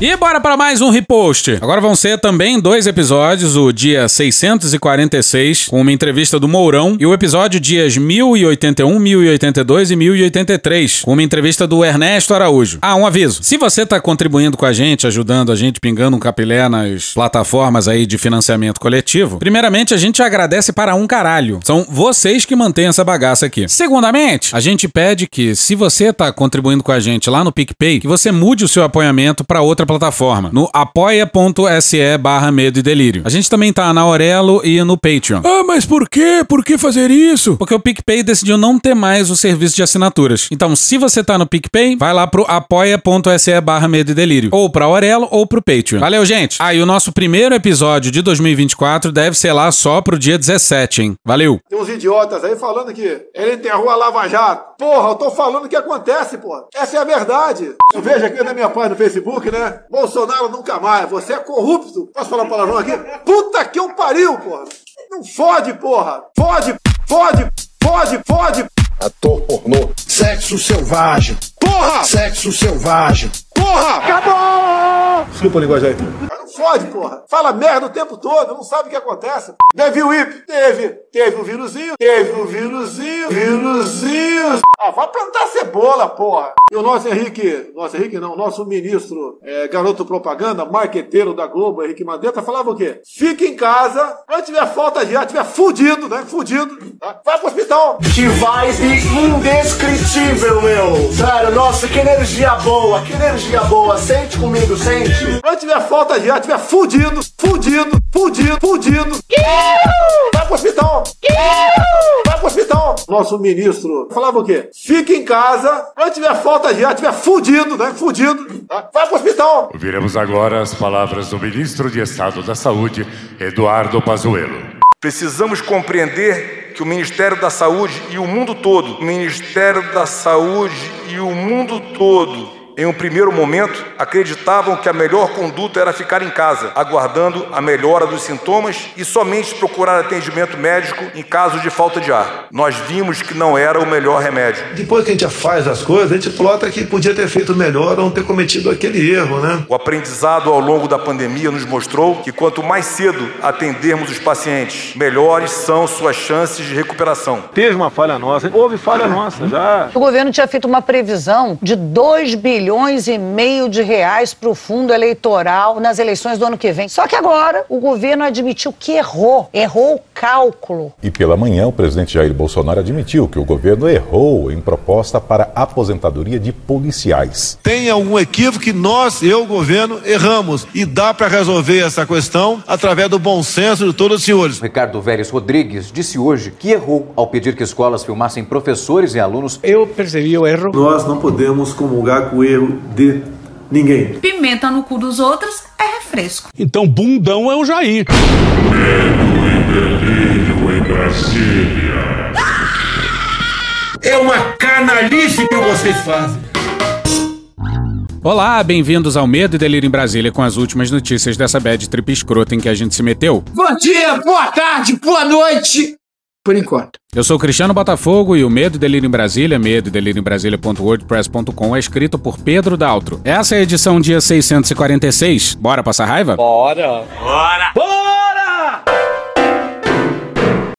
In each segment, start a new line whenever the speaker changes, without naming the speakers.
E bora para mais um repost. Agora vão ser também dois episódios, o dia 646, com uma entrevista do Mourão, e o episódio dias 1081, 1082 e 1083, com uma entrevista do Ernesto Araújo. Ah, um aviso. Se você tá contribuindo com a gente, ajudando a gente, pingando um capilé nas plataformas aí de financiamento coletivo, primeiramente a gente agradece para um caralho. São vocês que mantêm essa bagaça aqui. Segundamente, a gente pede que, se você tá contribuindo com a gente lá no PicPay, que você mude o seu apoiamento para outra plataforma, no apoia.se barra medo e delírio. A gente também tá na Aurelo e no Patreon.
Ah, mas por quê? Por que fazer isso?
Porque o PicPay decidiu não ter mais o serviço de assinaturas. Então, se você tá no PicPay, vai lá pro apoia.se barra medo e delírio. Ou pra Aurelo ou pro Patreon. Valeu, gente! Ah, e o nosso primeiro episódio de 2024 deve ser lá só pro dia 17, hein? Valeu!
Tem uns idiotas aí falando que ele enterrou a Lava Jato. Porra, eu tô falando o que acontece, porra. Essa é a verdade. Eu vejo aqui na minha página no Facebook, né? Bolsonaro nunca mais. Você é corrupto. Posso falar palavrão aqui? Puta que eu pariu, porra. Não fode, porra. Fode, fode, fode, fode.
Ator pornô. Sexo selvagem.
Porra!
Sexo selvagem.
Porra! Acabou! Desculpa a linguagem aí. Mas não fode, porra. Fala merda o tempo todo, não sabe o que acontece. Teve o IP? Teve. Teve o vírusinho? Teve o vírusinho. Vírusinho. Ah, vai plantar cebola, porra. E o nosso Henrique, nosso Henrique não, nosso ministro, é, garoto propaganda, marqueteiro da Globo, Henrique Mandetta, falava o quê? Fique em casa, quando tiver falta de ar, tiver fudido, né? Fudido, tá? vai pro hospital.
Que vibe indescritível, meu. Sério, nossa, que energia boa, que energia boa. Sente comigo, sente.
Quando tiver falta de ar, tiver fudido, fudido, fudido, fudido. Vai pro hospital. Vai pro hospital. Nosso ministro falava o quê? Fique em casa, quando tiver falta de ar, tiver fudido, né? Fudido, tá? vai pro hospital.
Ouviremos agora as palavras do ministro de Estado da Saúde, Eduardo Pazuello.
Precisamos compreender que o Ministério da Saúde e o mundo todo, o Ministério da Saúde e o mundo todo, em um primeiro momento, acreditavam que a melhor conduta era ficar em casa, aguardando a melhora dos sintomas e somente procurar atendimento médico em caso de falta de ar. Nós vimos que não era o melhor remédio.
Depois que a gente faz as coisas, a gente plota que podia ter feito melhor ou não ter cometido aquele erro, né?
O aprendizado ao longo da pandemia nos mostrou que quanto mais cedo atendermos os pacientes, melhores são suas chances de recuperação.
Teve uma falha nossa, houve falha nossa já.
O governo tinha feito uma previsão de 2 bilhões e meio de reais para o fundo eleitoral nas eleições do ano que vem. Só que agora o governo admitiu que errou, errou o cálculo.
E pela manhã, o presidente Jair Bolsonaro admitiu que o governo errou em proposta para aposentadoria de policiais.
Tem algum equívoco que nós, eu, governo, erramos. E dá para resolver essa questão através do bom senso de todos os senhores.
Ricardo Vélez Rodrigues disse hoje que errou ao pedir que escolas filmassem professores e alunos.
Eu percebi o erro.
Nós não podemos comungar com o erro de ninguém.
Pimenta no cu dos outros é refresco.
Então, bundão é o Jair.
Medo e delírio em Brasília.
É uma canalice que vocês fazem.
Olá, bem-vindos ao Medo e Delírio em Brasília com as últimas notícias dessa bad trip escrota em que a gente se meteu.
Bom dia, boa tarde, boa noite. Por enquanto.
Eu sou Cristiano Botafogo e o Medo e Delírio em Brasília, medo e delírio em Brasília.wordpress.com é escrito por Pedro Daltro. Essa é a edição dia 646. Bora passar raiva?
Bora. Bora. Bora!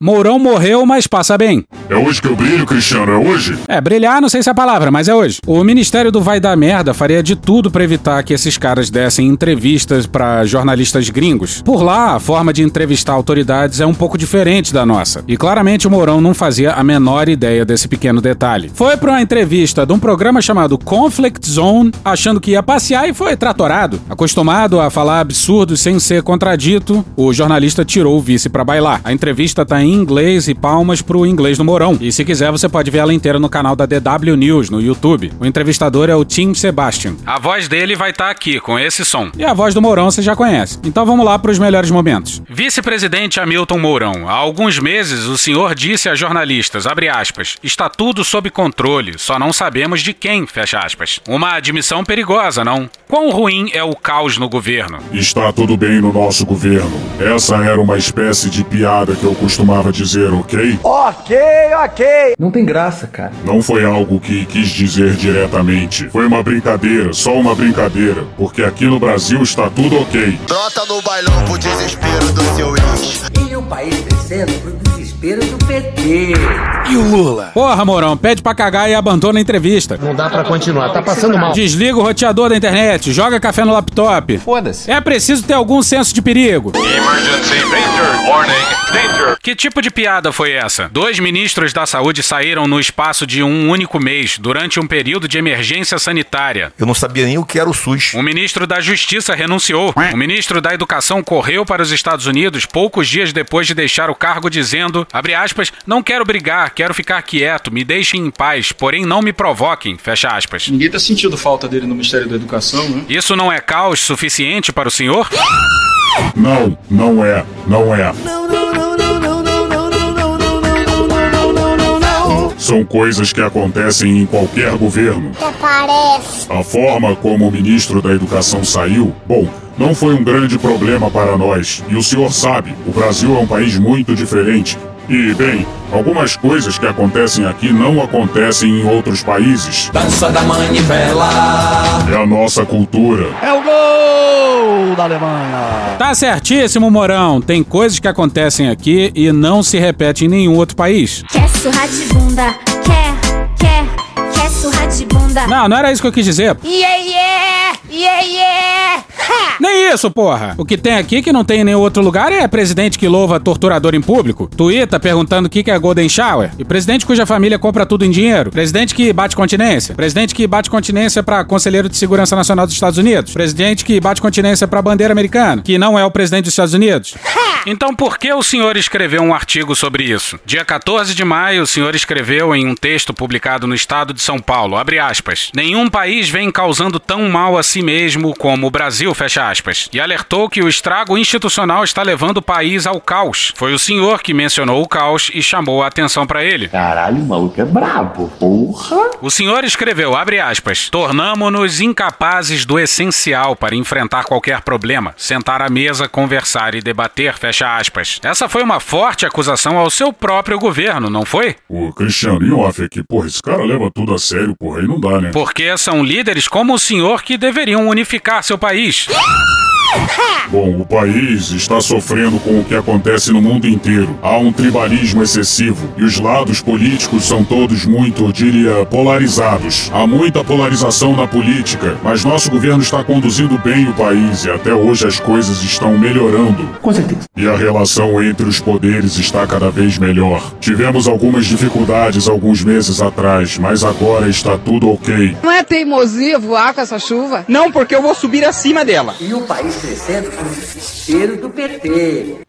Mourão morreu, mas passa bem.
É hoje que eu brilho, Cristiano? É hoje?
É, brilhar não sei se é a palavra, mas é hoje. O Ministério do Vai Dar Merda faria de tudo para evitar que esses caras dessem entrevistas para jornalistas gringos. Por lá, a forma de entrevistar autoridades é um pouco diferente da nossa. E claramente o Mourão não fazia a menor ideia desse pequeno detalhe. Foi para uma entrevista de um programa chamado Conflict Zone, achando que ia passear e foi tratorado. Acostumado a falar absurdos sem ser contradito, o jornalista tirou o vice para bailar. A entrevista tá em inglês e palmas pro inglês do Mourão. E se quiser, você pode ver ela inteira no canal da DW News no YouTube. O entrevistador é o Tim Sebastian. A voz dele vai estar aqui, com esse som. E a voz do Mourão você já conhece. Então vamos lá para os melhores momentos. Vice-presidente Hamilton Mourão. Há alguns meses, o senhor disse a jornalistas, abre aspas, está tudo sob controle, só não sabemos de quem, fecha aspas. Uma admissão perigosa, não? Quão ruim é o caos no governo?
Está tudo bem no nosso governo. Essa era uma espécie de piada que eu costumava costumava dizer, ok?
Ok, ok.
Não tem graça, cara.
Não foi algo que quis dizer diretamente. Foi uma brincadeira, só uma brincadeira. Porque aqui no Brasil está tudo ok.
Trota no bailão pro desespero do seu ex.
E o país crescendo pro desespero do PT.
E o Lula? Porra, Mourão, pede pra cagar e abandona a entrevista.
Não dá pra continuar, tá passando mal.
Desliga o roteador da internet, joga café no laptop.
Foda-se.
É preciso ter algum senso de perigo.
Emergency danger. Warning. Danger.
Que tipo de piada foi essa? Dois ministros da saúde saíram no espaço de um único mês, durante um período de emergência sanitária.
Eu não sabia nem o que era o SUS.
O ministro da Justiça renunciou. O ministro da Educação correu para os Estados Unidos poucos dias depois de deixar o cargo, dizendo: abre aspas, não quero brigar, quero ficar quieto, me deixem em paz, porém não me provoquem, fecha aspas.
Ninguém tá sentindo falta dele no Ministério da Educação, né?
Isso não é caos suficiente para o senhor?
Não, não é, não é. São coisas que acontecem em qualquer governo.
Até parece.
A forma como o ministro da Educação saiu, bom, não foi um grande problema para nós. E o senhor sabe, o Brasil é um país muito diferente. E, bem, algumas coisas que acontecem aqui não acontecem em outros países.
Dança da manivela.
É a nossa cultura.
É o gol da Alemanha.
Tá certíssimo, Morão. Tem coisas que acontecem aqui e não se repetem em nenhum outro país.
Quer surrar de bunda? Quer, quer, quer surrar de bunda?
Não, não era isso que eu quis dizer.
Yeah, yeah, yeah, yeah. Ha!
Nem isso, porra. O que tem aqui que não tem em nenhum outro lugar é presidente que louva torturador em público, tuita perguntando o que é Golden Shower, e presidente cuja família compra tudo em dinheiro, presidente que bate continência, presidente que bate continência pra conselheiro de segurança nacional dos Estados Unidos, presidente que bate continência pra bandeira americana, que não é o presidente dos Estados Unidos. Então por que o senhor escreveu um artigo sobre isso? Dia 14 de maio, o senhor escreveu em um texto publicado no estado de São Paulo, abre aspas, nenhum país vem causando tão mal a si mesmo como o Brasil, fecha aspas, e alertou que o estrago institucional está levando o país ao caos. Foi o senhor que mencionou o caos e chamou a atenção para ele.
Caralho, o maluco é brabo, porra.
O senhor escreveu, abre aspas, tornamo-nos incapazes do essencial para enfrentar qualquer problema, sentar à mesa, conversar e debater, fecha aspas. Essa foi uma forte acusação ao seu próprio governo, não foi?
Ô, Cristiano, e off aqui, porra, esse cara leva tudo a sério, porra, aí não dá,
Porque são líderes como o senhor que deveriam unificar seu país.
Bom, o país está sofrendo com o que acontece no mundo inteiro. Há um tribalismo excessivo e os lados políticos são todos muito, diria, polarizados. Há muita polarização na política, mas nosso governo está conduzindo bem o país e até hoje as coisas estão melhorando.
Com certeza.
E a relação entre os poderes está cada vez melhor. Tivemos algumas dificuldades alguns meses atrás, mas agora está tudo ok.
Não é teimosia voar com essa chuva?
Não, porque eu vou subir acima dela.
E o país crescendo pro desespero do PT.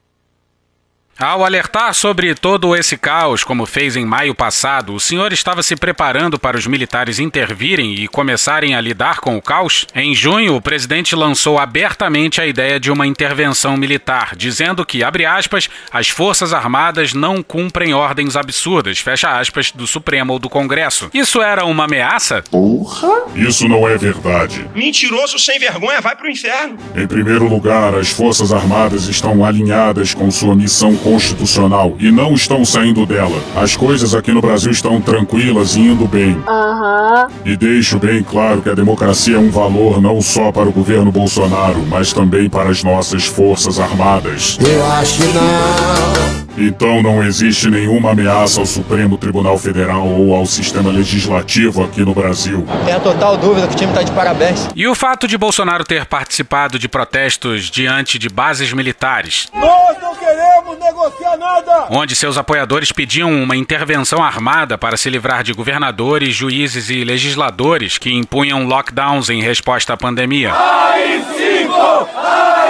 Ao alertar sobre todo esse caos, como fez em maio passado, o senhor estava se preparando para os militares intervirem e começarem a lidar com o caos? Em junho, o presidente lançou abertamente a ideia de uma intervenção militar, dizendo que, abre aspas, as Forças Armadas não cumprem ordens absurdas, fecha aspas, do Supremo ou do Congresso. Isso era uma ameaça?
Porra!
Isso não é verdade.
Mentiroso sem vergonha, vai pro inferno.
Em primeiro lugar, as Forças Armadas estão alinhadas com sua missão constitucional e não estão saindo dela. As coisas aqui no Brasil estão tranquilas e indo bem.
Aham.
E deixo bem claro que a democracia é um valor não só para o governo Bolsonaro, mas também para as nossas Forças Armadas.
Eu acho que não.
Então não existe nenhuma ameaça ao Supremo Tribunal Federal ou ao sistema legislativo aqui no Brasil.
Tenho total dúvida que o time tá de parabéns.
E o fato de Bolsonaro ter participado de protestos diante de bases militares,
Nós não queremos negociar nada!
onde seus apoiadores pediam uma intervenção armada para se livrar de governadores, juízes e legisladores que impunham lockdowns em resposta à pandemia.
AI-5! AI-5!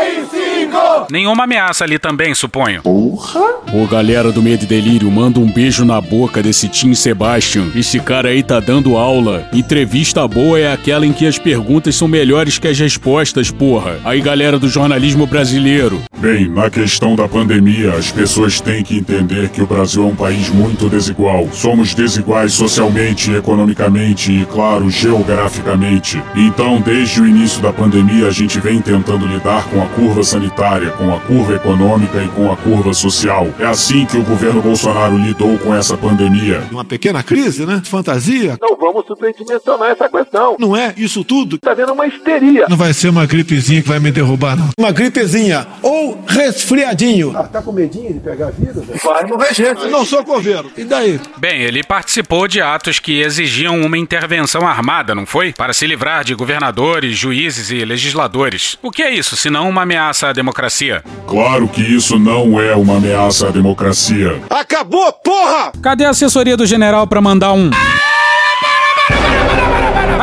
Nenhuma ameaça ali também, suponho.
Porra!
Ô galera do Medo e Delírio, manda um beijo na boca desse Tim Sebastian. Esse cara aí tá dando aula. Entrevista boa é aquela em que as perguntas são melhores que as respostas, porra. Aí galera do jornalismo brasileiro.
Bem, na questão da pandemia, as pessoas têm que entender que o Brasil é um país muito desigual. Somos desiguais socialmente, economicamente e, claro, geograficamente. Então, desde o início da pandemia, a gente vem tentando lidar com a curva sanitária igualitária com a curva econômica e com a curva social. É assim que o governo Bolsonaro lidou com essa pandemia.
Uma pequena crise, né? Fantasia.
Não vamos superdimensionar essa questão.
Não é isso tudo?
Tá vendo uma histeria.
Não vai ser uma gripezinha que vai me derrubar, não. Uma gripezinha ou resfriadinho.
Ah, tá com medinho de pegar vírus?
Vai morrer gente. Não sou coveiro. E daí?
Bem, ele participou de atos que exigiam uma intervenção armada, não foi? Para se livrar de governadores, juízes e legisladores. O que é isso, se não uma ameaça à democracia?
Claro que isso não é uma ameaça à democracia.
Acabou, porra!
Cadê a assessoria do general para mandar um.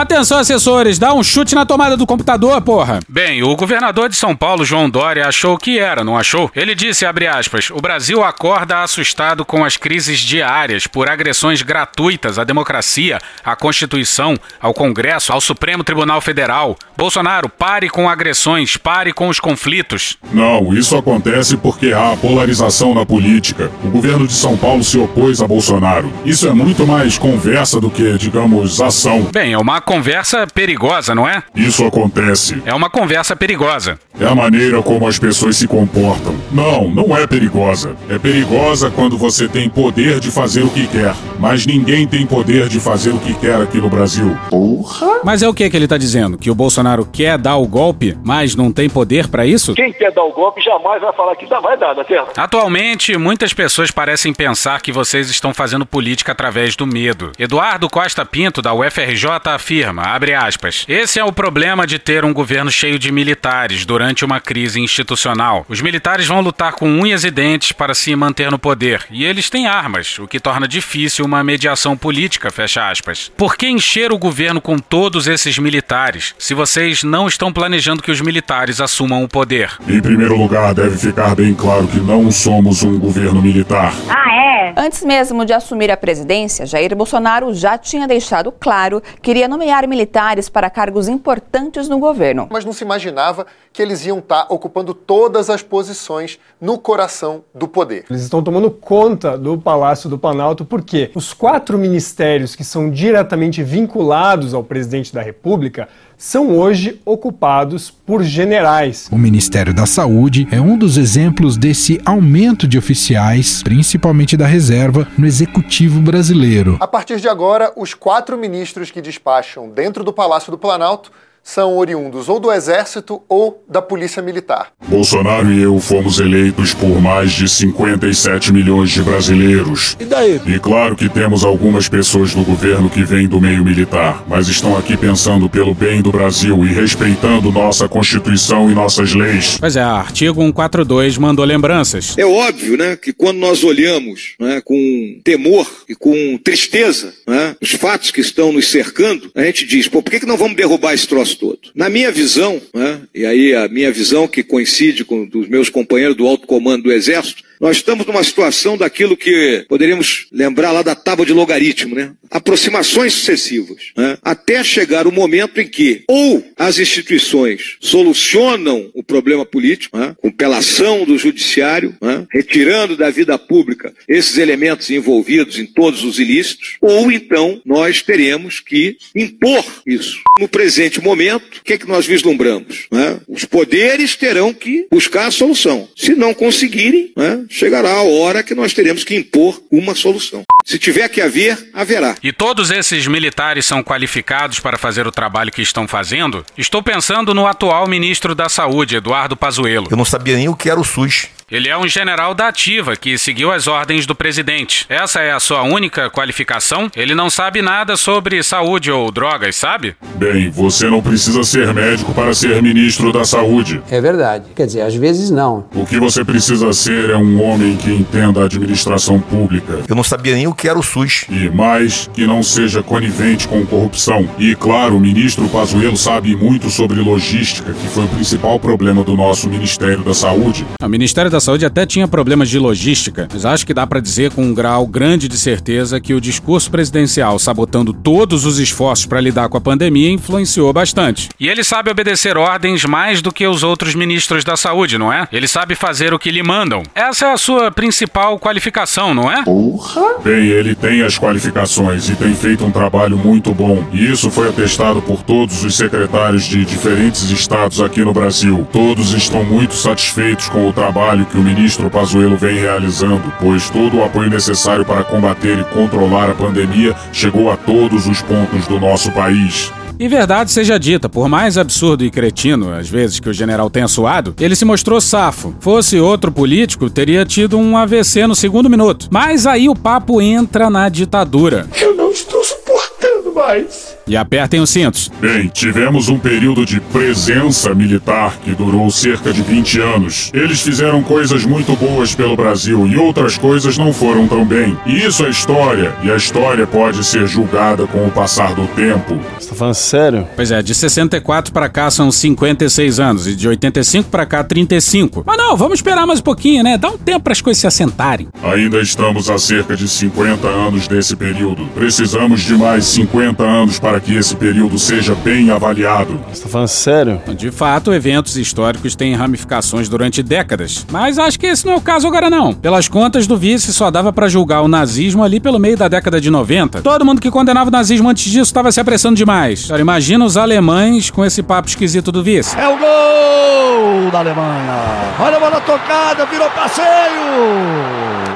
Atenção, assessores, dá um chute na tomada do computador, porra. Bem, o governador de São Paulo, João Dória, achou que era, não achou? Ele disse, abre aspas, o Brasil acorda assustado com as crises diárias por agressões gratuitas à democracia, à Constituição, ao Congresso, ao Supremo Tribunal Federal. Bolsonaro, pare com agressões, pare com os conflitos.
Não, isso acontece porque há polarização na política. O governo de São Paulo se opôs a Bolsonaro. Isso é muito mais conversa do que, digamos, ação.
Bem, é uma conversa perigosa, não é?
Isso acontece.
É uma conversa perigosa.
É a maneira como as pessoas se comportam. Não, não é perigosa. É perigosa quando você tem poder de fazer o que quer. Mas ninguém tem poder de fazer o que quer aqui no Brasil.
Porra! Mas é o que que ele tá dizendo? Que o Bolsonaro quer dar o golpe, mas não tem poder para isso?
Quem quer dar o golpe jamais vai falar que dá, vai dar, tá certo?
Atualmente, muitas pessoas parecem pensar que vocês estão fazendo política através do medo. Eduardo Costa Pinto, da UFRJ, afirma, abre aspas, esse é o problema de ter um governo cheio de militares durante uma crise institucional. Os militares vão lutar com unhas e dentes para se manter no poder, e eles têm armas, o que torna difícil uma mediação política, fecha aspas. Por que encher o governo com todos esses militares, se vocês não estão planejando que os militares assumam o poder?
Em primeiro lugar, deve ficar bem claro que não somos um governo militar.
Ah, é? Antes mesmo de assumir a presidência, Jair Bolsonaro já tinha deixado claro que iria nomear militares para cargos importantes no governo.
Mas não se imaginava que eles iam estar ocupando todas as posições no coração do poder.
Eles estão tomando conta do Palácio do Planalto porque os quatro ministérios que são diretamente vinculados ao presidente da República são hoje ocupados por generais.
O Ministério da Saúde é um dos exemplos desse aumento de oficiais, principalmente da reserva, no executivo brasileiro.
A partir de agora, os quatro ministros que despacham dentro do Palácio do Planalto são oriundos ou do Exército ou da Polícia Militar.
Bolsonaro e eu fomos eleitos por mais de 57 milhões de brasileiros.
E daí?
E claro que temos algumas pessoas do governo que vêm do meio militar, mas estão aqui pensando pelo bem do Brasil e respeitando nossa Constituição e nossas leis.
Pois é, artigo 142 mandou lembranças.
É óbvio, né, que quando nós olhamos né, com temor e com tristeza né, os fatos que estão nos cercando, a gente diz, pô, por que, que não vamos derrubar esse troço todo? Na minha visão, né, e aí a minha visão que coincide com dos meus companheiros do alto comando do Exército, nós estamos numa situação daquilo que poderíamos lembrar lá da tábua de logaritmo, né? Aproximações sucessivas, né? até chegar o momento em que ou as instituições solucionam o problema político, né? com pela ação do judiciário, né? retirando da vida pública esses elementos envolvidos em todos os ilícitos, ou então nós teremos que impor isso. No presente momento, o que é que nós vislumbramos? né? Os poderes terão que buscar a solução. Se não conseguirem, né? chegará a hora que nós teremos que impor uma solução. Se tiver que haver, haverá.
E todos esses militares são qualificados para fazer o trabalho que estão fazendo? Estou pensando no atual ministro da Saúde, Eduardo Pazuello.
Eu não sabia nem o que era o SUS.
Ele é um general da ativa que seguiu as ordens do presidente. Essa é a sua única qualificação? Ele não sabe nada sobre saúde ou drogas, sabe?
Bem, você não precisa ser médico para ser ministro da Saúde.
É verdade. Quer dizer, às vezes não.
O que você precisa ser é um homem que entenda a administração pública.
Eu não sabia nem o que era o SUS.
E mais, que não seja conivente com corrupção. E claro, o ministro Pazuello sabe muito sobre logística, que foi o principal problema do nosso Ministério da Saúde.
O Ministério da Saúde até tinha problemas de logística, mas acho que dá para dizer com um grau grande de certeza que o discurso presidencial sabotando todos os esforços para lidar com a pandemia influenciou bastante. E ele sabe obedecer ordens mais do que os outros ministros da saúde, não é? Ele sabe fazer o que lhe mandam. Essa é a sua principal qualificação, não é?
Porra! Bem, Ele tem as qualificações e tem feito um trabalho muito bom. E isso foi atestado por todos os secretários de diferentes estados aqui no Brasil. Todos estão muito satisfeitos com o trabalho que o ministro Pazuello vem realizando, pois todo o apoio necessário para combater e controlar a pandemia chegou a todos os pontos do nosso país.
E verdade seja dita, por mais absurdo e cretino, às vezes, que o general tenha suado, ele se mostrou safo. Fosse outro político, teria tido um AVC no segundo minuto. Mas aí o papo entra na ditadura.
Eu não estou suportando mais.
E apertem os cintos.
Bem, tivemos um período de presença militar que durou cerca de 20 anos. Eles fizeram coisas muito boas pelo Brasil e outras coisas não foram tão bem. E isso é história, e a história pode ser julgada com o passar do tempo.
Você tá falando sério?
Pois é, de 64 para cá são 56 anos e de 85 para cá 35. Mas não, vamos esperar mais um pouquinho, né? Dá um tempo para as coisas se assentarem.
Ainda estamos a cerca de 50 anos desse período. Precisamos de mais 50 anos para que esse período seja bem avaliado.
Você tá falando sério?
De fato, eventos históricos têm ramificações durante décadas. Mas acho que esse não é o caso agora não. Pelas contas do vice, só dava para julgar o nazismo ali pelo meio da década de 90. Todo mundo que condenava o nazismo antes disso estava se apressando demais. Agora imagina os alemães com esse papo esquisito do vice.
É o gol da Alemanha. Olha a bola tocada, virou passeio.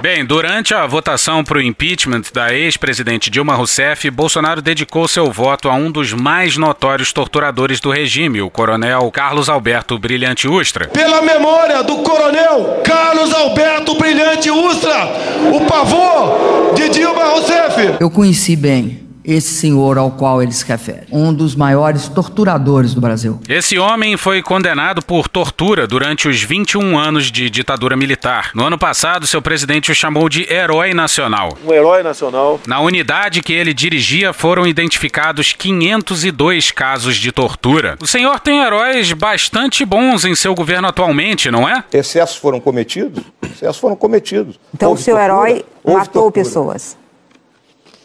Bem, durante a votação para o impeachment da ex-presidente Dilma Rousseff, Bolsonaro dedicou seu voto a um dos mais notórios torturadores do regime, o coronel Carlos Alberto Brilhante Ustra.
Pela memória do coronel Carlos Alberto Brilhante Ustra, o pavor de Dilma Rousseff.
Eu conheci bem esse senhor ao qual ele se refere, um dos maiores torturadores do Brasil.
Esse homem foi condenado por tortura durante os 21 anos de ditadura militar. No ano passado, seu presidente o chamou de herói nacional.
Um herói nacional.
Na unidade que ele dirigia foram identificados 502 casos de tortura. O senhor tem heróis bastante bons em seu governo atualmente, não é?
Excessos foram cometidos? Excessos foram cometidos.
Então
Houve
o seu
tortura?
herói
Houve
matou
tortura.
pessoas.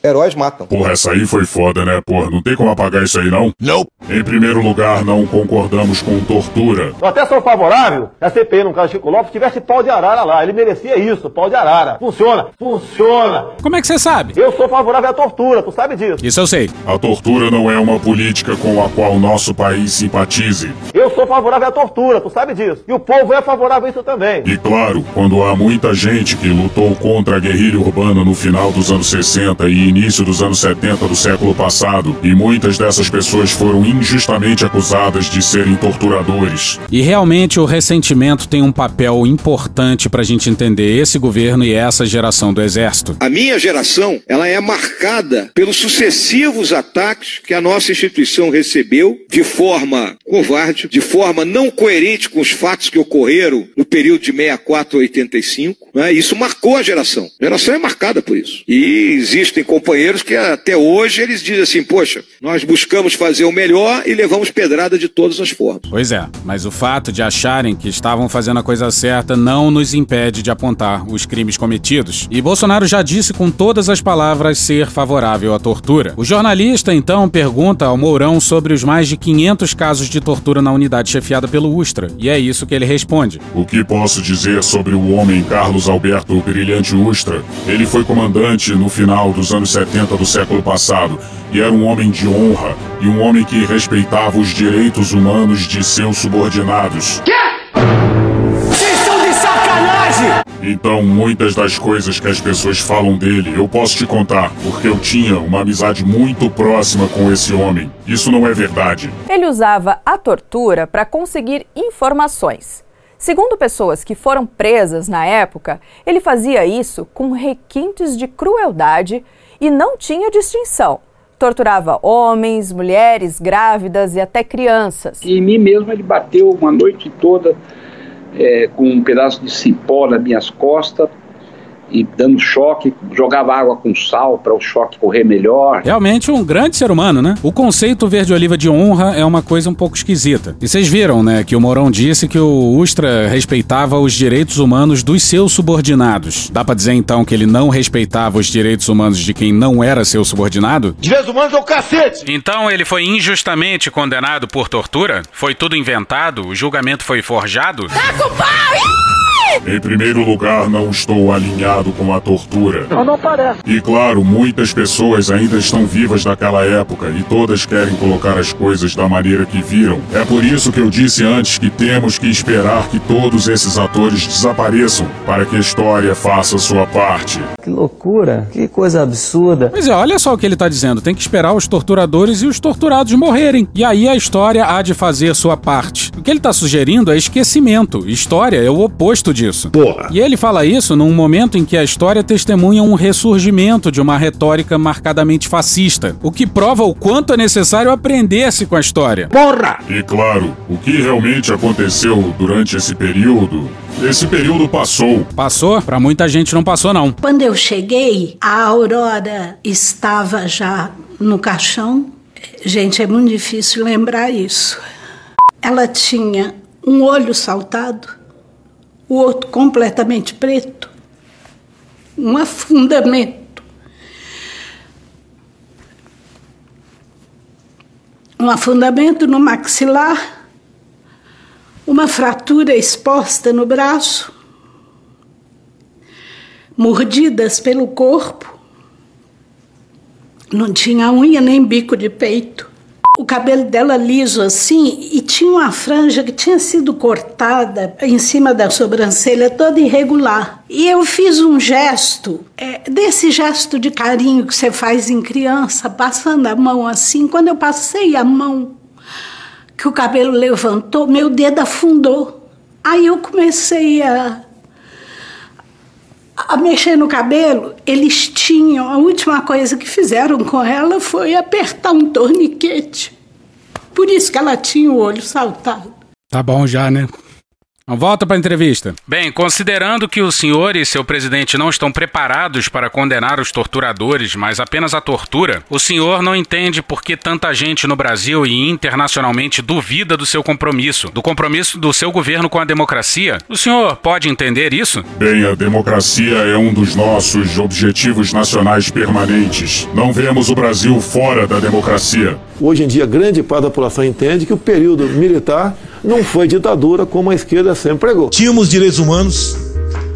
Heróis matam.
Porra, essa aí foi foda, né? Porra, não tem como apagar isso aí, não? Não. Em primeiro lugar, não concordamos com tortura.
Eu até sou favorável a CPI, no caso Chico Lopes, tivesse pau de arara lá. Ele merecia isso, pau de arara. Funciona, funciona.
Como é que você sabe?
Eu sou favorável à tortura, tu sabe disso.
Isso eu sei.
A tortura não é uma política com a qual nosso país simpatize.
Eu sou favorável à tortura, tu sabe disso. E o povo é favorável a isso também.
E claro, quando há muita gente que lutou contra a guerrilha urbana no final dos anos 60 e início dos anos 70 do século passado, e muitas dessas pessoas foram injustamente acusadas de serem torturadores.
E realmente o ressentimento tem um papel importante pra gente entender esse governo e essa geração do exército.
A minha geração, ela é marcada pelos sucessivos ataques que a nossa instituição recebeu de forma covarde, de forma não coerente com os fatos que ocorreram no período de 64 a 85. Né? Isso marcou a geração. A geração é marcada por isso. E existem companheiros que até hoje eles dizem assim, poxa, nós buscamos fazer o melhor e levamos pedrada de todas as formas.
Pois é, mas o fato de acharem que estavam fazendo a coisa certa não nos impede de apontar os crimes cometidos. E Bolsonaro já disse com todas as palavras ser favorável à tortura. O jornalista então pergunta ao Mourão sobre os mais de 500 casos de tortura na unidade chefiada pelo Ustra, e é isso que ele responde.
O que posso dizer sobre o homem Carlos Alberto Brilhante Ustra? Ele foi comandante no final dos anos 70 do século passado e era um homem de honra e um homem que respeitava os direitos humanos de seus subordinados.
Vocês estão de sacanagem!
Então, muitas das coisas que as pessoas falam dele, eu posso te contar, porque eu tinha uma amizade muito próxima com esse homem. Isso não é verdade.
Ele usava a tortura para conseguir informações. Segundo pessoas que foram presas na época, ele fazia isso com requintes de crueldade e não tinha distinção. Torturava homens, mulheres, grávidas e até crianças.
E em mim mesmo ele bateu uma noite toda é, com um pedaço de cipó nas minhas costas e dando choque, jogava água com sal para o choque correr melhor.
Realmente um grande ser humano, né? O conceito verde-oliva de honra é uma coisa um pouco esquisita. E vocês viram, né, que o Mourão disse que o Ustra respeitava os direitos humanos dos seus subordinados. Dá pra dizer então que ele não respeitava os direitos humanos de quem não era seu subordinado?
Direitos humanos é o cacete!
Então ele foi injustamente condenado por tortura? Foi tudo inventado? O julgamento foi forjado?
Tá com pau!
Em primeiro lugar, não estou alinhado com a tortura.
Não, não parece.
E claro, muitas pessoas ainda estão vivas daquela época e todas querem colocar as coisas da maneira que viram. É por isso que eu disse antes que temos que esperar que todos esses atores desapareçam para que a história faça sua parte.
Que loucura, que coisa absurda.
Pois é, olha só o que ele tá dizendo. Tem que esperar os torturadores e os torturados morrerem. E aí a história há de fazer sua parte. O que ele tá sugerindo é esquecimento. História é o oposto disso.
Porra.
E ele fala isso num momento em que a história testemunha um ressurgimento de uma retórica marcadamente fascista, o que prova o quanto é necessário aprender-se com a história.
Porra!
E claro, o que realmente aconteceu durante esse período, esse período passou.
Passou? Pra muita gente não passou não.
Quando eu cheguei, a Aurora estava já no caixão. Gente, é muito difícil lembrar isso. Ela tinha um olho saltado, o outro completamente preto, um afundamento. Um afundamento no maxilar, uma fratura exposta no braço, mordidas pelo corpo, não tinha unha nem bico de peito. O cabelo dela liso assim e tinha uma franja que tinha sido cortada em cima da sobrancelha toda irregular. E eu fiz um gesto, é, desse gesto de carinho que você faz em criança, passando a mão assim. Quando eu passei a mão, que o cabelo levantou, meu dedo afundou. Aí eu comecei a a mexer no cabelo, eles tinham. A última coisa que fizeram com ela foi apertar um torniquete. Por isso que ela tinha o olho saltado.
Tá bom já, né? Volta para a entrevista. Bem, considerando que o senhor e seu presidente não estão preparados para condenar os torturadores, mas apenas a tortura, o senhor não entende por que tanta gente no Brasil e internacionalmente duvida do seu compromisso, do compromisso do seu governo com a democracia? O senhor pode entender isso?
Bem, a democracia é um dos nossos objetivos nacionais permanentes. Não vemos o Brasil fora da democracia.
Hoje em dia, grande parte da população entende que o período militar não foi ditadura como a esquerda sempre pregou.
Tínhamos direitos humanos,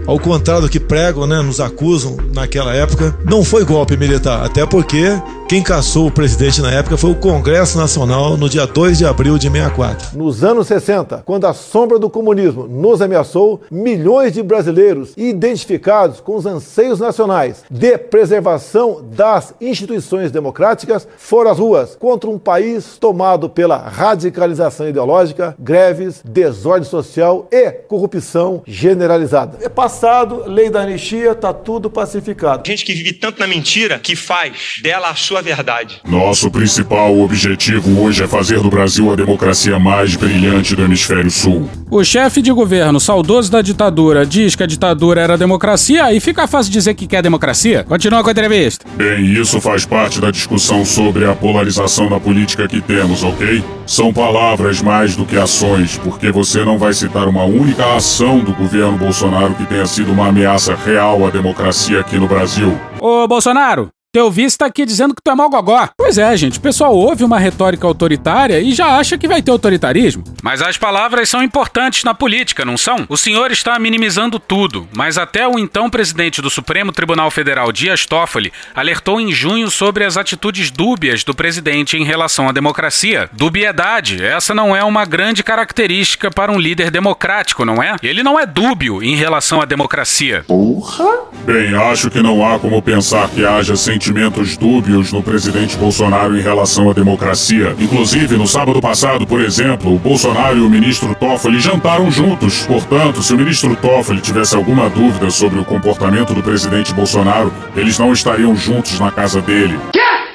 ao contrário do que pregam, né, nos acusam naquela época, não foi golpe militar, até porque quem caçou o presidente na época foi o Congresso Nacional no dia 2 de abril de 64.
Nos anos 60, quando a sombra do comunismo nos ameaçou, milhões de brasileiros identificados com os anseios nacionais de preservação das instituições democráticas foram às ruas contra um país tomado pela radicalização ideológica, greves, desordem social e corrupção generalizada. É passado, lei da anistia, tá tudo pacificado.
Gente que vive tanto na mentira que faz dela a sua verdade.
Nosso principal objetivo hoje é fazer do Brasil a democracia mais brilhante do hemisfério sul.
O chefe de governo saudoso da ditadura diz que a ditadura era democracia e fica fácil dizer que quer democracia. Continua com a entrevista.
Bem, isso faz parte da discussão sobre a polarização da política que temos, ok? São palavras mais do que ações, porque você não vai citar uma única ação do governo Bolsonaro que tenha sido uma ameaça real à democracia aqui no Brasil.
Ô, Bolsonaro, teu vice tá aqui dizendo que tu é mal gogó. Pois é, gente, o pessoal ouve uma retórica autoritária e já acha que vai ter autoritarismo. Mas as palavras são importantes na política, não são? O senhor está minimizando tudo, mas até o então presidente do Supremo Tribunal Federal, Dias Toffoli, alertou em junho sobre as atitudes dúbias do presidente em relação à democracia. Dubiedade, essa não é uma grande característica para um líder democrático, não é? Ele não é dúbio em relação à democracia.
Porra! Bem, acho que não há como pensar que haja sentimentos dúbios no presidente Bolsonaro em relação à democracia. Inclusive, no sábado passado, por exemplo, o Bolsonaro e o ministro Toffoli jantaram juntos. Portanto, se o ministro Toffoli tivesse alguma dúvida sobre o comportamento do presidente Bolsonaro, eles não estariam juntos na casa dele.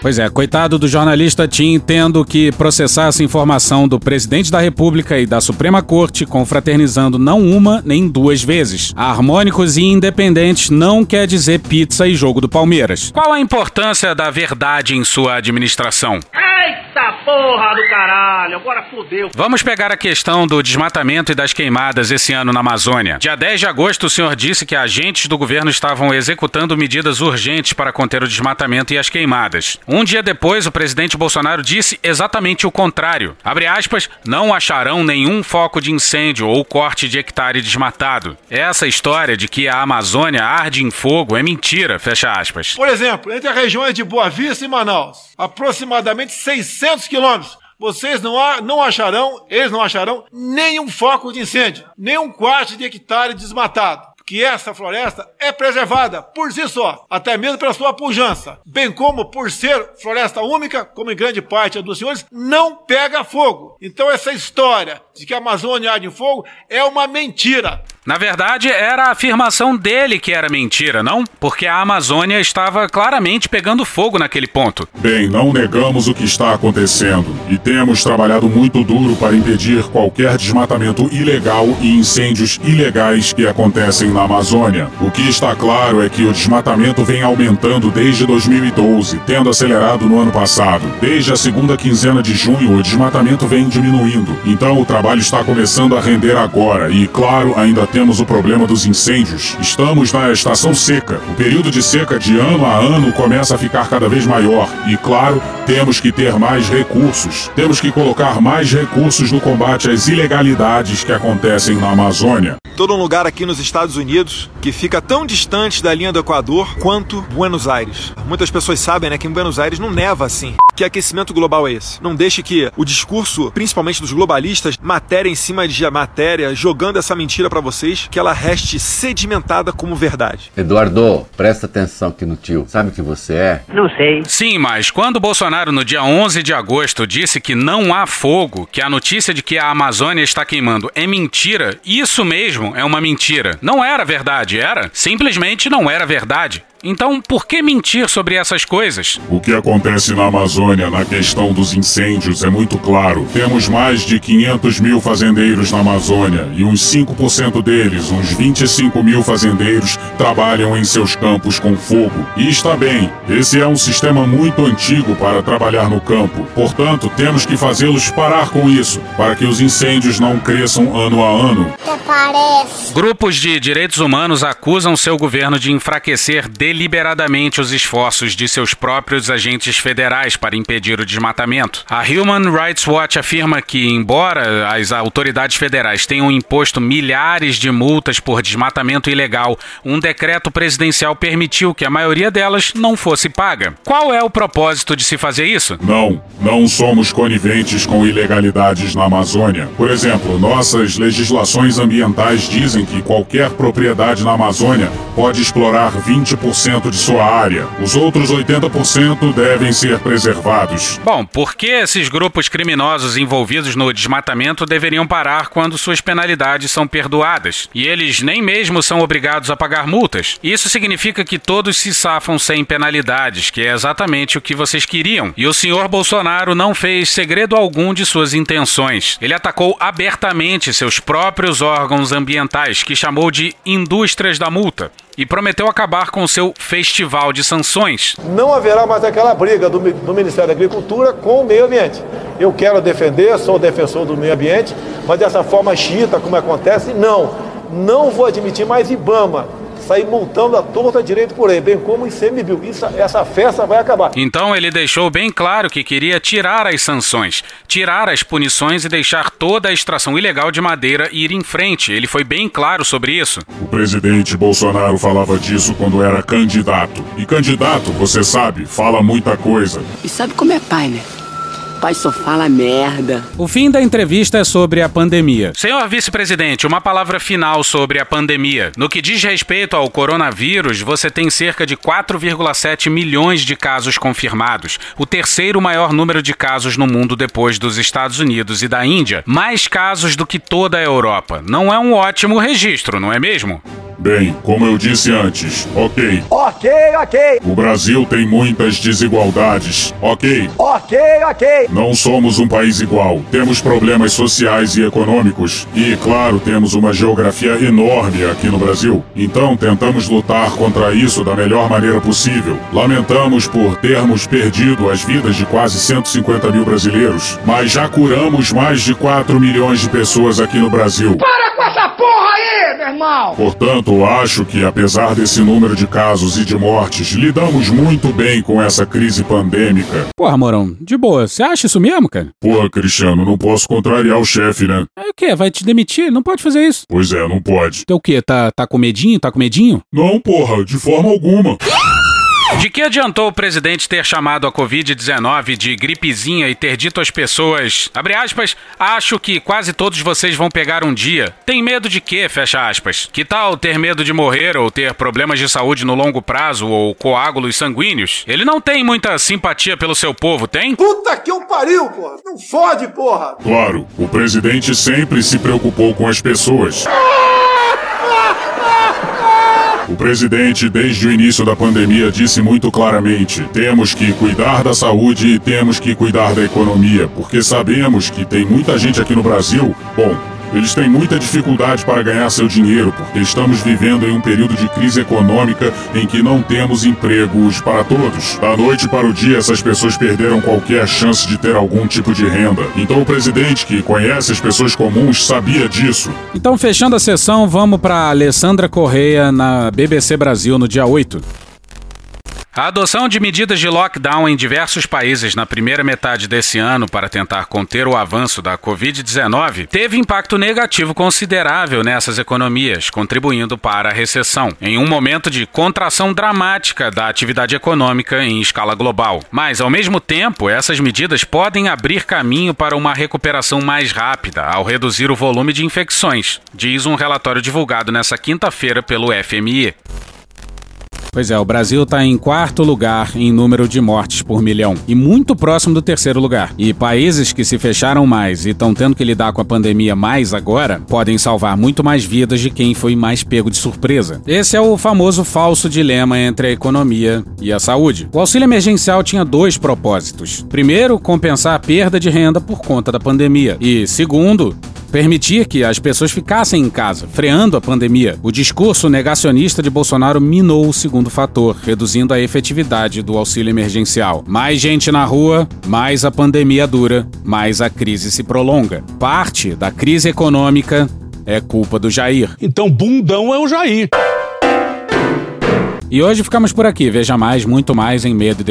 Pois é, coitado do jornalista Tim tendo que processar essa informação do presidente da República e da Suprema Corte, confraternizando não uma nem duas vezes. Harmônicos e independentes não quer dizer pizza e jogo do Palmeiras. Qual a importância da verdade em sua administração?
Eita
porra do caralho, agora fodeu.
Vamos pegar a questão do desmatamento e das queimadas esse ano na Amazônia. Dia 10 de agosto, o senhor disse que agentes do governo estavam executando medidas urgentes para conter o desmatamento e as queimadas. Um dia depois, o presidente Bolsonaro disse exatamente o contrário. Abre aspas, não acharão nenhum foco de incêndio ou corte de hectare desmatado. Essa história de que a Amazônia arde em fogo é mentira, fecha aspas.
Por exemplo, entre as regiões de Boa Vista e Manaus, aproximadamente 600 quilômetros. Vocês não, há, não acharão, eles não acharão, nenhum foco de incêndio, nenhum quarto de hectare desmatado que essa floresta é preservada por si só, até mesmo pela sua pujança, bem como por ser floresta única, como em grande parte dos senhores, não pega fogo. Então essa história de que a Amazônia arde em fogo é uma mentira.
Na verdade, era a afirmação dele que era mentira, não? Porque a Amazônia estava claramente pegando fogo naquele ponto.
Bem, não negamos o que está acontecendo e temos trabalhado muito duro para impedir qualquer desmatamento ilegal e incêndios ilegais que acontecem na Amazônia. O que está claro é que o desmatamento vem aumentando desde 2012, tendo acelerado no ano passado. Desde a segunda quinzena de junho, o desmatamento vem diminuindo. Então o trabalho está começando a render agora e, claro, ainda temos o problema dos incêndios. Estamos na estação seca. O período de seca de ano a ano começa a ficar cada vez maior. E, claro, temos que ter mais recursos. Temos que colocar mais recursos no combate às ilegalidades que acontecem na Amazônia.
Todo um lugar aqui nos Estados Unidos que fica tão distante da linha do Equador quanto Buenos Aires. Muitas pessoas sabem né, que em Buenos Aires não neva assim. Que aquecimento global é esse? Não deixe que o discurso, principalmente dos globalistas, matéria em cima de matéria, jogando essa mentira para vocês, que ela reste sedimentada como verdade.
Eduardo, presta atenção aqui no tio. Sabe o que você é?
Não sei.
Sim, mas quando Bolsonaro, no dia 11 de agosto, disse que não há fogo, que a notícia de que a Amazônia está queimando é mentira, isso mesmo é uma mentira. Não era verdade, era? Simplesmente não era verdade. Então, por que mentir sobre essas coisas?
O que acontece na Amazônia na questão dos incêndios é muito claro. Temos mais de 500 mil fazendeiros na Amazônia e uns 5% deles, uns 25 mil fazendeiros, trabalham em seus campos com fogo. E está bem, esse é um sistema muito antigo para trabalhar no campo. Portanto, temos que fazê-los parar com isso, para que os incêndios não cresçam ano a ano.
Grupos de direitos humanos acusam seu governo de enfraquecer deliberadamente os esforços de seus próprios agentes federais para impedir o desmatamento. A Human Rights Watch afirma que, embora as autoridades federais tenham imposto milhares de multas por desmatamento ilegal, um decreto presidencial permitiu que a maioria delas não fosse paga. Qual é o propósito de se fazer isso?
Não, não somos coniventes com ilegalidades na Amazônia. Por exemplo, nossas legislações ambientais dizem que qualquer propriedade na Amazônia pode explorar 20% de sua área. Os outros 80% devem ser preservados.
Bom, por que esses grupos criminosos envolvidos no desmatamento deveriam parar quando suas penalidades são perdoadas? E eles nem mesmo são obrigados a pagar multas. Isso significa que todos se safam sem penalidades, que é exatamente o que vocês queriam. E o senhor Bolsonaro não fez segredo algum de suas intenções. Ele atacou abertamente seus próprios órgãos ambientais, que chamou de indústrias da multa e prometeu acabar com seu festival de sanções.
Não haverá mais aquela briga do, do, Ministério da Agricultura com o meio ambiente. Eu quero defender, sou defensor do meio ambiente, mas dessa forma xiita, como acontece, não. Não vou admitir mais IBAMA sair multando a torta direito por aí, bem como ICMBio. Isso, essa festa vai acabar.
Então ele deixou bem claro que queria tirar as sanções, tirar as punições e deixar toda a extração ilegal de madeira ir em frente. Ele foi bem claro sobre isso.
O presidente Bolsonaro falava disso quando era candidato. E candidato, você sabe, fala muita coisa.
E sabe como é pai, né? Pai só fala merda.
O fim da entrevista é sobre a pandemia. Senhor vice-presidente, uma palavra final sobre a pandemia. No que diz respeito ao coronavírus, você tem cerca de 4,7 milhões de casos confirmados, o terceiro maior número de casos no mundo depois dos Estados Unidos e da Índia. Mais casos do que toda a Europa. Não é um ótimo registro, não é mesmo?
Bem, como eu disse antes, ok.
Ok, ok.
O Brasil tem muitas desigualdades, ok.
Ok, ok.
Não somos um país igual. Temos problemas sociais e econômicos. E, claro, temos uma geografia enorme aqui no Brasil. Então, tentamos lutar contra isso da melhor maneira possível. Lamentamos por termos perdido as vidas de quase 150 mil brasileiros, mas já curamos mais de 4 milhões de pessoas aqui no Brasil.
Para com essa meu irmão!
Portanto, acho que apesar desse número de casos e de mortes, lidamos muito bem com essa crise pandêmica.
Porra, Morão, de boa. Você acha isso mesmo, cara?
Porra, Cristiano, não posso contrariar o chefe, né?
É o quê? Vai te demitir? Não pode fazer isso.
Pois é, não pode.
Então o quê? Tá, tá com medinho? Tá com medinho?
Não, porra, de forma alguma.
De que adiantou o presidente ter chamado a Covid-19 de gripezinha e ter dito às pessoas, abre aspas, acho que quase todos vocês vão pegar um dia. Tem medo de quê, fecha aspas? Que tal ter medo de morrer ou ter problemas de saúde no longo prazo ou coágulos sanguíneos? Ele não tem muita simpatia pelo seu povo, tem?
Puta que eu pariu, porra! Não fode, porra!
Claro, o presidente sempre se preocupou com as pessoas. O presidente, desde o início da pandemia, disse muito claramente: temos que cuidar da saúde e temos que cuidar da economia, porque sabemos que tem muita gente aqui no Brasil. Bom, eles têm muita dificuldade para ganhar seu dinheiro, porque estamos vivendo em um período de crise econômica em que não temos empregos para todos. Da noite para o dia, essas pessoas perderam qualquer chance de ter algum tipo de renda. Então, o presidente, que conhece as pessoas comuns, sabia disso.
Então, fechando a sessão, vamos para Alessandra Correia na BBC Brasil no dia 8. A adoção de medidas de lockdown em diversos países na primeira metade desse ano para tentar conter o avanço da Covid-19 teve impacto negativo considerável nessas economias, contribuindo para a recessão, em um momento de contração dramática da atividade econômica em escala global. Mas, ao mesmo tempo, essas medidas podem abrir caminho para uma recuperação mais rápida ao reduzir o volume de infecções, diz um relatório divulgado nesta quinta-feira pelo FMI. Pois é, o Brasil está em quarto lugar em número de mortes por milhão e muito próximo do terceiro lugar. E países que se fecharam mais e estão tendo que lidar com a pandemia mais agora podem salvar muito mais vidas de quem foi mais pego de surpresa. Esse é o famoso falso dilema entre a economia e a saúde. O auxílio emergencial tinha dois propósitos: primeiro, compensar a perda de renda por conta da pandemia, e segundo, permitir que as pessoas ficassem em casa, freando a pandemia. O discurso negacionista de Bolsonaro minou o segundo fator, reduzindo a efetividade do auxílio emergencial. Mais gente na rua, mais a pandemia dura, mais a crise se prolonga. Parte da crise econômica é culpa do Jair.
Então, bundão é o Jair.
E hoje ficamos por aqui. Veja mais, muito mais em medo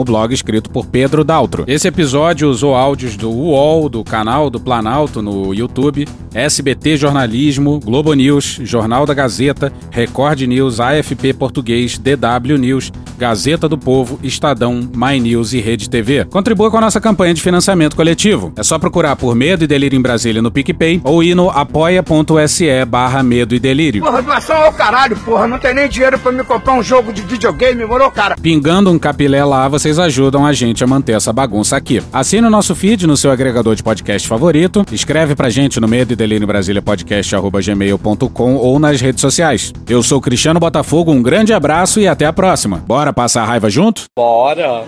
o blog escrito por Pedro Daltro. Esse episódio usou áudios do UOL, do canal do Planalto no YouTube, SBT Jornalismo, Globo News, Jornal da Gazeta, Record News, AFP Português, DW News, Gazeta do Povo, Estadão, My News e Rede TV. Contribua com a nossa campanha de financiamento coletivo. É só procurar por Medo e Delírio em Brasília no PicPay ou ir no apoia.se barra Medo e Delírio.
Porra, doação ao caralho, porra. Não tem nem dinheiro pra me comprar um jogo de videogame, morou, cara?
Pingando um capilé lá, vocês ajudam a gente a manter essa bagunça aqui. Assine o nosso feed no seu agregador de podcast favorito, escreve pra gente no Medo e Delírio em Brasília podcast.gmail.com ou nas redes sociais. Eu sou Cristiano Botafogo, um grande abraço e até a próxima. Bora passar a raiva junto?
Bora!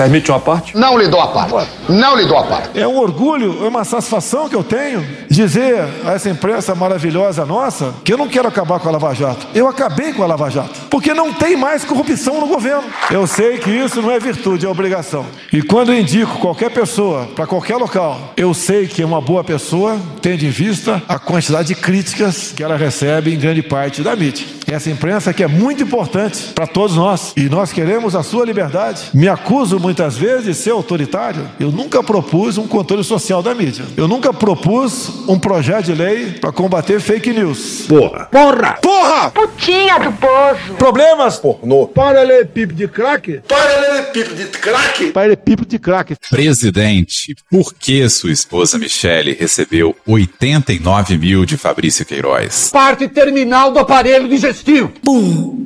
Permite uma parte?
Não lhe dou a parte. Não lhe dou a parte.
É um orgulho, é uma satisfação que eu tenho dizer a essa imprensa maravilhosa nossa que eu não quero acabar com a Lava Jato. Eu acabei com a Lava Jato. Porque não tem mais corrupção no governo. Eu sei que isso não é virtude, é obrigação. E quando eu indico qualquer pessoa para qualquer local, eu sei que é uma boa pessoa, tendo em vista a quantidade de críticas que ela recebe em grande parte da mídia. Essa imprensa que é muito importante para todos nós. E nós queremos a sua liberdade. Me acuso muitas vezes ser autoritário. Eu nunca propus um controle social da mídia. Eu nunca propus um projeto de lei para combater fake news.
Porra!
Porra!
Porra!
Putinha do poço.
Problemas?
Pornô.
Paralelepípedo de crack?
Paralelepípedo de crack.
Paralelepípedo de crack.
Presidente, por que sua esposa Michele recebeu 89 mil de Fabrício Queiroz?
Parte terminal do aparelho digestivo. Pum.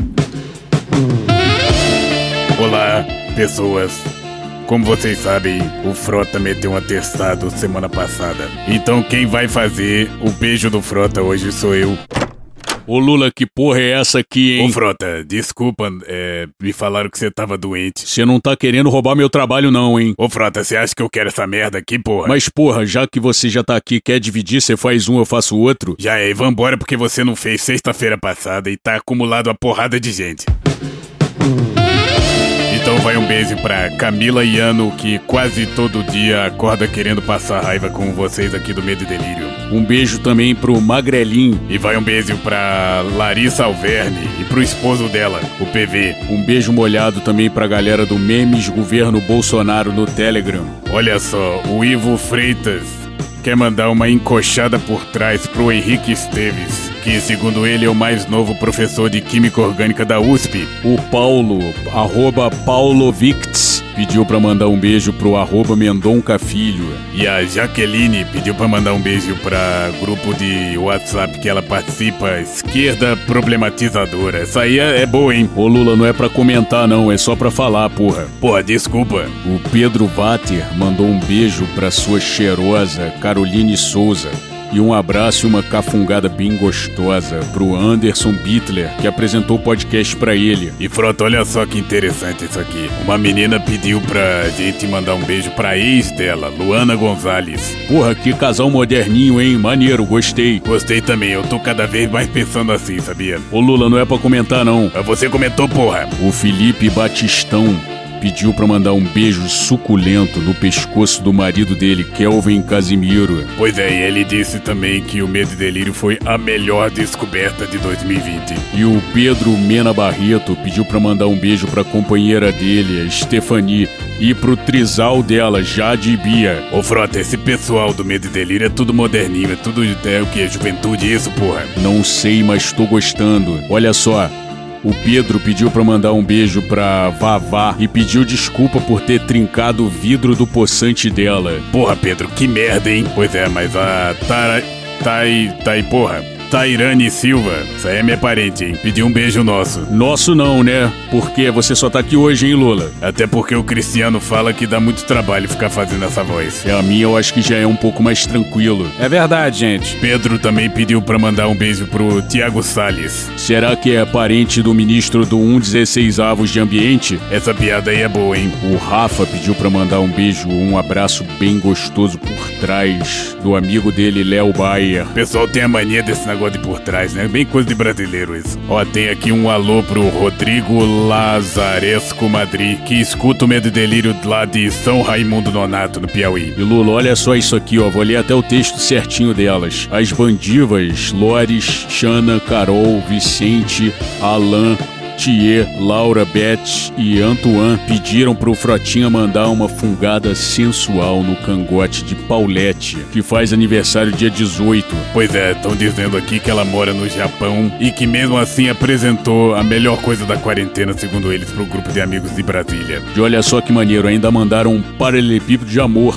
Olá, pessoas.
como vocês sabem, o Frota meteu um atestado semana passada. Então quem vai fazer o beijo do Frota hoje sou eu.
Ô Lula, que porra é essa aqui, hein?
Ô Frota, desculpa, é, me falaram que você tava doente.
Você não tá querendo roubar meu trabalho não, hein?
Ô Frota, você acha que eu quero essa merda aqui, porra?
Mas porra, já que você já tá aqui, quer dividir, você faz um, eu faço o outro?
Já é, vambora porque você não fez sexta-feira passada e tá acumulado uma porrada de gente. Vai um beijo pra Camila e Ano, que quase todo dia acorda querendo passar raiva com vocês aqui do Medo e Delírio.
Um beijo também pro Magrelinho.
E vai um beijo pra Larissa Alverne e pro esposo dela, o PV.
Um beijo molhado também pra galera do Memes Governo Bolsonaro no Telegram.
Olha só, o Ivo Freitas quer mandar uma encoxada por trás pro Henrique Esteves, que segundo ele é o mais novo professor de Química Orgânica da USP.
O Paulo, arroba Paulovicts, pediu pra mandar um beijo pro arroba Mendonca Filho.
E a Jaqueline pediu pra mandar um beijo pra grupo de WhatsApp que ela participa, Esquerda Problematizadora. Essa aí é, é boa, hein?
Ô Lula, não é pra comentar não, é só pra falar, porra.
Porra, desculpa.
O Pedro Vater mandou um beijo pra sua cheirosa Caroline Souza. E um abraço e uma cafungada bem gostosa pro Anderson Bittler, que apresentou o podcast pra ele.
E Frota, olha só que interessante isso aqui. Uma menina pediu pra gente mandar um beijo pra ex dela, Luana Gonzalez.
Porra, que casal moderninho, hein? Maneiro, gostei.
Gostei também, eu tô cada vez mais pensando assim, sabia?
Ô Lula, não é pra comentar não.
Você comentou, porra.
O Felipe Batistão pediu pra mandar um beijo suculento no pescoço do marido dele, Kelvin Casimiro.
Pois é, ele disse também que o Medo e Delírio foi a melhor descoberta de 2020.
E o Pedro Mena Barreto pediu pra mandar um beijo pra companheira dele, a Stephanie, e pro trisal dela, Jade Bia.
Ô Frota, esse pessoal do Medo e Delírio é tudo moderninho, é tudo é o que? Juventude isso, porra?
Não sei, mas tô gostando. Olha só, o Pedro pediu pra mandar um beijo pra Vavá e pediu desculpa por ter trincado o vidro do poçante dela.
Porra, Pedro, que merda, hein? Pois é, mas a Tara. Tai. Tai, porra. Tairane Silva, essa é minha parente, hein? Pediu um beijo nosso.
Nosso não, né? Porque você só tá aqui hoje, hein, Lula?
Até porque o Cristiano fala que dá muito trabalho ficar fazendo essa voz.
É, a minha eu acho que já é um pouco mais tranquilo.
É verdade, gente.
Pedro também pediu pra mandar um beijo pro Tiago Salles.
Será que é parente do ministro do 116 avos de ambiente?
Essa piada aí é boa, hein?
O Rafa pediu pra mandar um beijo, um abraço bem gostoso por trás do amigo dele, Léo Bayer.
O pessoal tem a mania desse negócio de por trás, né? Bem coisa de brasileiro isso. Ó, tem aqui um alô pro Rodrigo Lazaresco Madri, que escuta o Medo e Delírio lá de São Raimundo Nonato, no Piauí.
E Lula, olha só isso aqui, ó. Vou ler até o texto certinho delas. As bandivas, Lores, Xana, Carol, Vicente, Alan, Thier, Laura, Beth e Antoine pediram pro Frotinha mandar uma fungada sensual no cangote de Paulette, que faz aniversário dia 18.
Pois é, estão dizendo aqui que ela mora no Japão e que mesmo assim apresentou a melhor coisa da quarentena, segundo eles, pro grupo de amigos de Brasília.
E olha só que maneiro, ainda mandaram um paralelepípedo de amor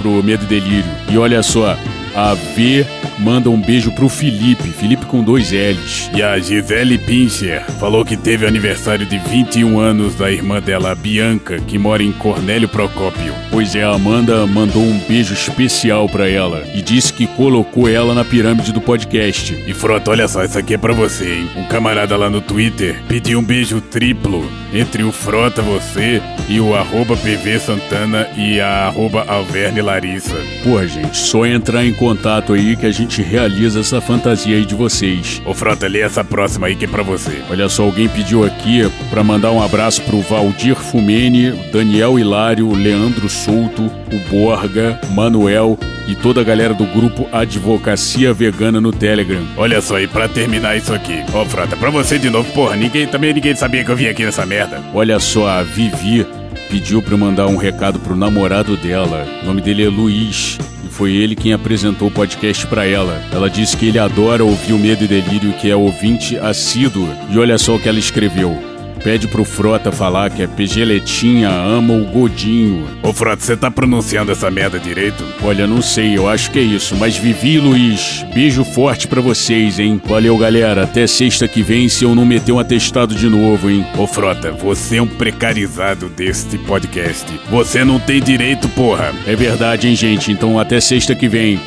pro Medo e Delírio. E olha só, a V manda um beijo pro Felipe, Felipe com dois L's.
E a Gisele Pincher falou que teve aniversário de 21 anos da irmã dela, a Bianca, que mora em Cornélio Procópio.
Pois é, a Amanda mandou um beijo especial pra ela e disse que colocou ela na pirâmide do podcast.
E Frota, olha só, isso aqui é pra você, hein? Um camarada lá no Twitter pediu um beijo triplo entre o Frota, você e o arroba PV Santana e a arroba Alverne Larissa.
Porra, gente, só entrar em contato aí que a gente realiza essa fantasia aí de vocês.
Ô Frota, lê essa próxima aí que é pra você.
Olha só, alguém pediu aqui pra mandar um abraço pro Valdir Fumene, Daniel Hilário, Leandro Souto, o Borga, Manuel e toda a galera do grupo Advocacia Vegana no Telegram.
Olha só, e pra terminar isso aqui. Ô Frota, pra você de novo, porra, ninguém, também ninguém sabia que eu vim aqui nessa merda.
Olha só, a Vivi pediu pra eu mandar um recado pro namorado dela. O nome dele é Luiz. Foi ele quem apresentou o podcast pra ela. Ela disse que ele adora ouvir o Medo e Delírio, que é ouvinte assíduo. E olha só o que ela escreveu. Pede pro Frota falar que a Pegeletinha ama o Godinho.
Ô Frota, você tá pronunciando essa merda direito?
Olha, não sei, eu acho que é isso. Mas Vivi e Luiz, beijo forte pra vocês, hein? Valeu, galera. Até sexta que vem se eu não meter um atestado de novo, hein?
Ô Frota, você é um precarizado deste podcast. Você não tem direito, porra.
É verdade, hein, gente? Então até sexta que vem.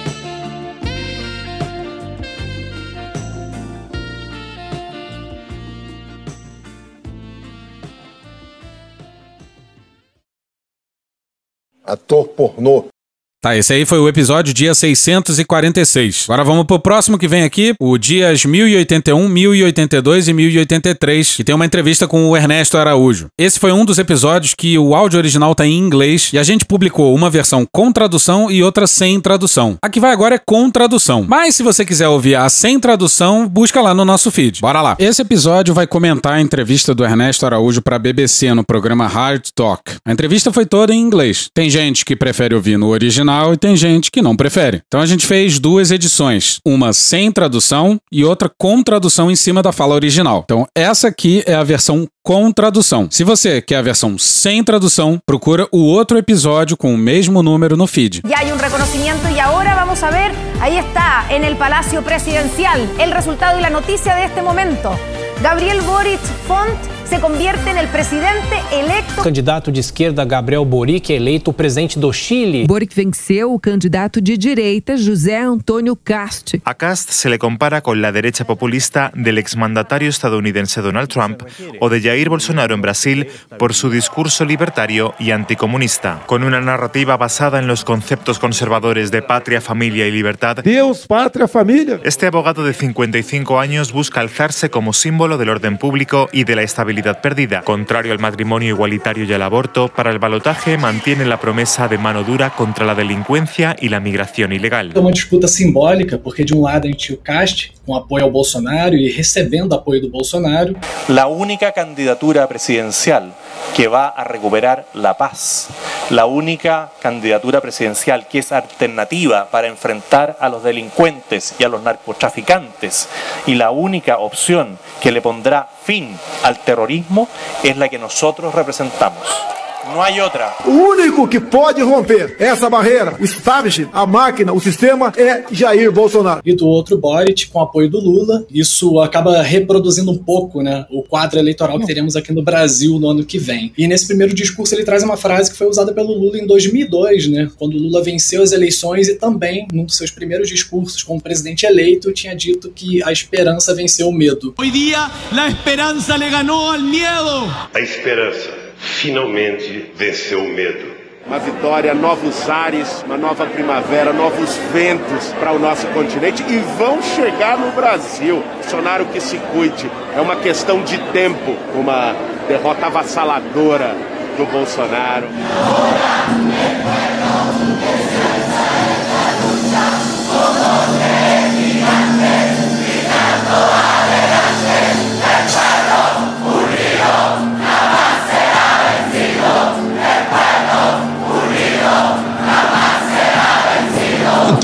Ator pornô.
Tá, esse aí foi o episódio dia 646. Agora vamos pro próximo que vem aqui, o dias 1081, 1082 e 1083, que tem uma entrevista com o Ernesto Araújo. Esse foi um dos episódios que o áudio original tá em inglês e a gente publicou uma versão com tradução e outra sem tradução. A que vai agora é com tradução. Mas se você quiser ouvir a sem tradução, busca lá no nosso feed. Bora lá. Esse episódio vai comentar a entrevista do Ernesto Araújo pra BBC no programa Hard Talk. A entrevista foi toda em inglês. Tem gente que prefere ouvir no original e tem gente que não prefere. Então a gente fez duas edições, uma sem tradução e outra com tradução em cima da fala original. Então essa aqui é a versão com tradução. Se você quer a versão sem tradução, procura o outro episódio com o mesmo número no feed.
Ya hay un reconocimiento y ahora vamos a ver, ahí está, en el Palacio Presidencial, el resultado y la noticia de este momento. Gabriel Boric Font se convierte en el presidente electo.
O candidato de esquerda Gabriel Boric é eleito presidente do Chile.
Boric venceu o candidato de direita José Antônio Cast.
A Cast se le compara con la derecha populista del exmandatario estadounidense Donald Trump o de Jair Bolsonaro en Brasil por su discurso libertario y anticomunista, con una narrativa basada en los conceptos conservadores de patria, familia y libertad.
Deus, pátria, família.
Este abogado de 55 años busca alzarse como símbolo del orden público y de la estabilidad perdida. Contrario al matrimonio igualitario y al aborto, para el balotaje mantiene la promesa de mano dura contra la delincuencia y la migración ilegal.
É uma disputa simbólica, porque de um lado tinha o Cast com apoio ao Bolsonaro e recebendo apoio do Bolsonaro.
La única candidatura presidencial que va a recuperar la paz, la única candidatura presidencial que es alternativa para enfrentar a los delincuentes y a los narcotraficantes y la única opción que le pondrá fin al terrorismo es la que nosotros representamos. No hay otra.
O único que pode romper essa barreira, o establishment, a máquina, o sistema, é Jair Bolsonaro.
E do outro, Boric, com apoio do Lula. Isso acaba reproduzindo um pouco né, o quadro eleitoral que teremos aqui no Brasil no ano que vem. E nesse primeiro discurso ele traz uma frase que foi usada pelo Lula em 2002, né, quando o Lula venceu as eleições e também, num dos seus primeiros discursos como presidente eleito, tinha dito que a esperança venceu o medo.
Hoy día la esperanza le ganó al miedo.
A esperança finalmente venceu o medo.
Uma vitória, novos ares, uma nova primavera, novos ventos para o nosso continente e vão chegar no Brasil. Bolsonaro que se cuide, é uma questão de tempo. Uma derrota avassaladora do Bolsonaro.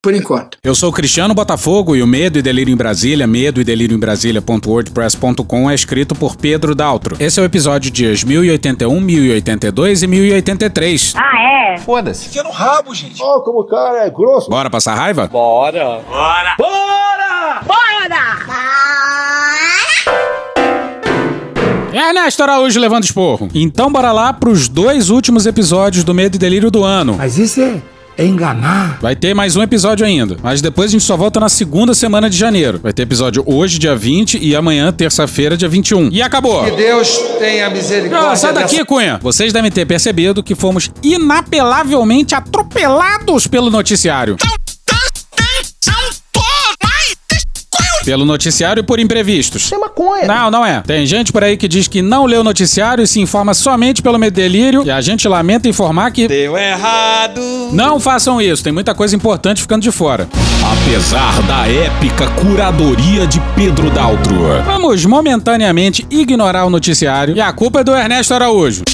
Por enquanto.
Eu sou o Cristiano Botafogo e o Medo e Delírio em Brasília, medo e delírio em Brasília.wordpress.com é escrito por Pedro Daltro. Esse é o episódio dias 1081, 1082 e 1083.
Ah, é?
Foda-se. Enfia no rabo, gente.
Ó, como o cara é grosso.
Bora passar raiva?
Bora.
Bora! Bora!
Ernesto Araújo levando esporro. Então bora lá pros dois últimos episódios do Medo e Delírio do ano.
Mas isso é, é enganar.
Vai ter mais um episódio ainda, mas depois a gente só volta na segunda semana de janeiro. Vai ter episódio hoje, dia 20, e amanhã, terça-feira, dia 21. E acabou!
Que Deus tenha misericórdia.
Ah, sai daqui,
dessa-
Cunha! Vocês devem ter percebido que fomos inapelavelmente atropelados pelo noticiário. Pelo noticiário e por imprevistos.
É maconha.
Não, não é. Tem gente por aí que diz que não lê o noticiário e se informa somente pelo medo delírio. E a gente lamenta informar que.
Deu errado.
Não façam isso, tem muita coisa importante ficando de fora.
Apesar da épica curadoria de Pedro Daltro.
Vamos momentaneamente ignorar o noticiário e a culpa é do Ernesto Araújo.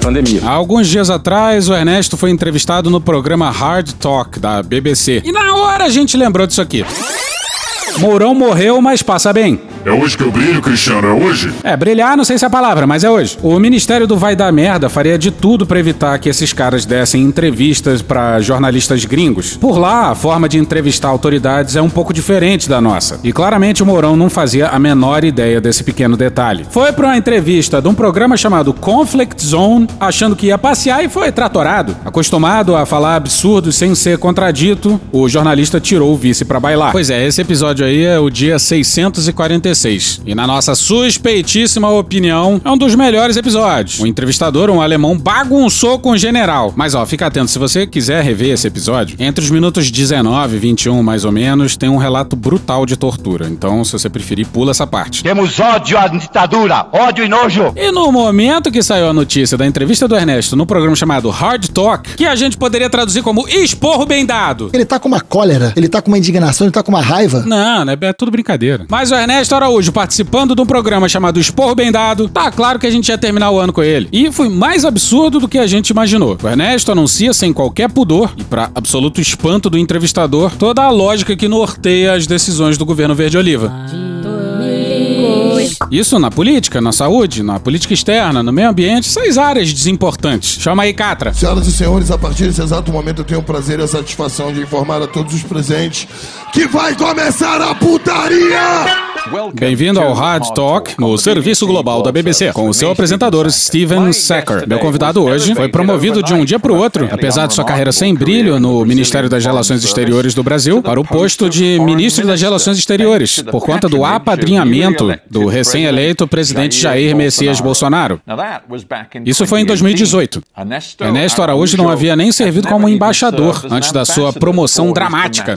Pandemia.
Há alguns dias atrás, o Ernesto foi entrevistado no programa Hard Talk da BBC. E na hora a gente lembrou disso aqui. Mourão morreu, mas passa bem.
É hoje que eu brilho, Cristiano? É hoje?
É, brilhar não sei se é a palavra, mas é hoje. O Ministério do Vai Dar Merda faria de tudo para evitar que esses caras dessem entrevistas para jornalistas gringos. Por lá, a forma de entrevistar autoridades é um pouco diferente da nossa. E claramente o Mourão não fazia a menor ideia desse pequeno detalhe. Foi para uma entrevista de um programa chamado Conflict Zone, achando que ia passear e foi tratorado. Acostumado a falar absurdos sem ser contradito, o jornalista tirou o vice para bailar. Pois é, esse episódio aí é o dia 646. E na nossa suspeitíssima opinião, é um dos melhores episódios. O entrevistador, um alemão, bagunçou com o general. Mas ó, fica atento, se você quiser rever esse episódio, entre os minutos 19 e 21, mais ou menos, tem um relato brutal de tortura. Então, se você preferir, pula essa parte.
Temos ódio à ditadura, ódio e nojo.
E no momento que saiu a notícia da entrevista do Ernesto no programa chamado Hard Talk, que a gente poderia traduzir como esporro bem dado.
Ele tá com uma cólera, ele tá com uma indignação, ele tá com uma raiva.
Não, né? É tudo brincadeira. Mas o Ernesto Araújo participando de um programa chamado Esporro Bem Dado, tá claro que a gente ia terminar o ano com ele. E foi mais absurdo do que a gente imaginou. O Ernesto anuncia sem qualquer pudor, e para absoluto espanto do entrevistador, toda a lógica que norteia as decisões do governo verde-oliva. Isso na política, na saúde, na política externa, no meio ambiente, seis áreas desimportantes. Chama aí, Catra.
Senhoras e senhores, a partir desse exato momento eu tenho o prazer e a satisfação de informar a todos os presentes que vai começar a putaria!
Bem-vindo ao Hard Talk, no serviço global da BBC, com o seu apresentador Steven Sacker. Meu convidado hoje foi promovido de um dia para o outro, apesar de sua carreira sem brilho no Ministério das Relações Exteriores do Brasil, para o posto de Ministro das Relações Exteriores, por conta do apadrinhamento do recém-eleito presidente Jair Messias Bolsonaro. Isso foi em 2018. Ernesto Araújo não havia nem servido como embaixador antes da sua promoção dramática.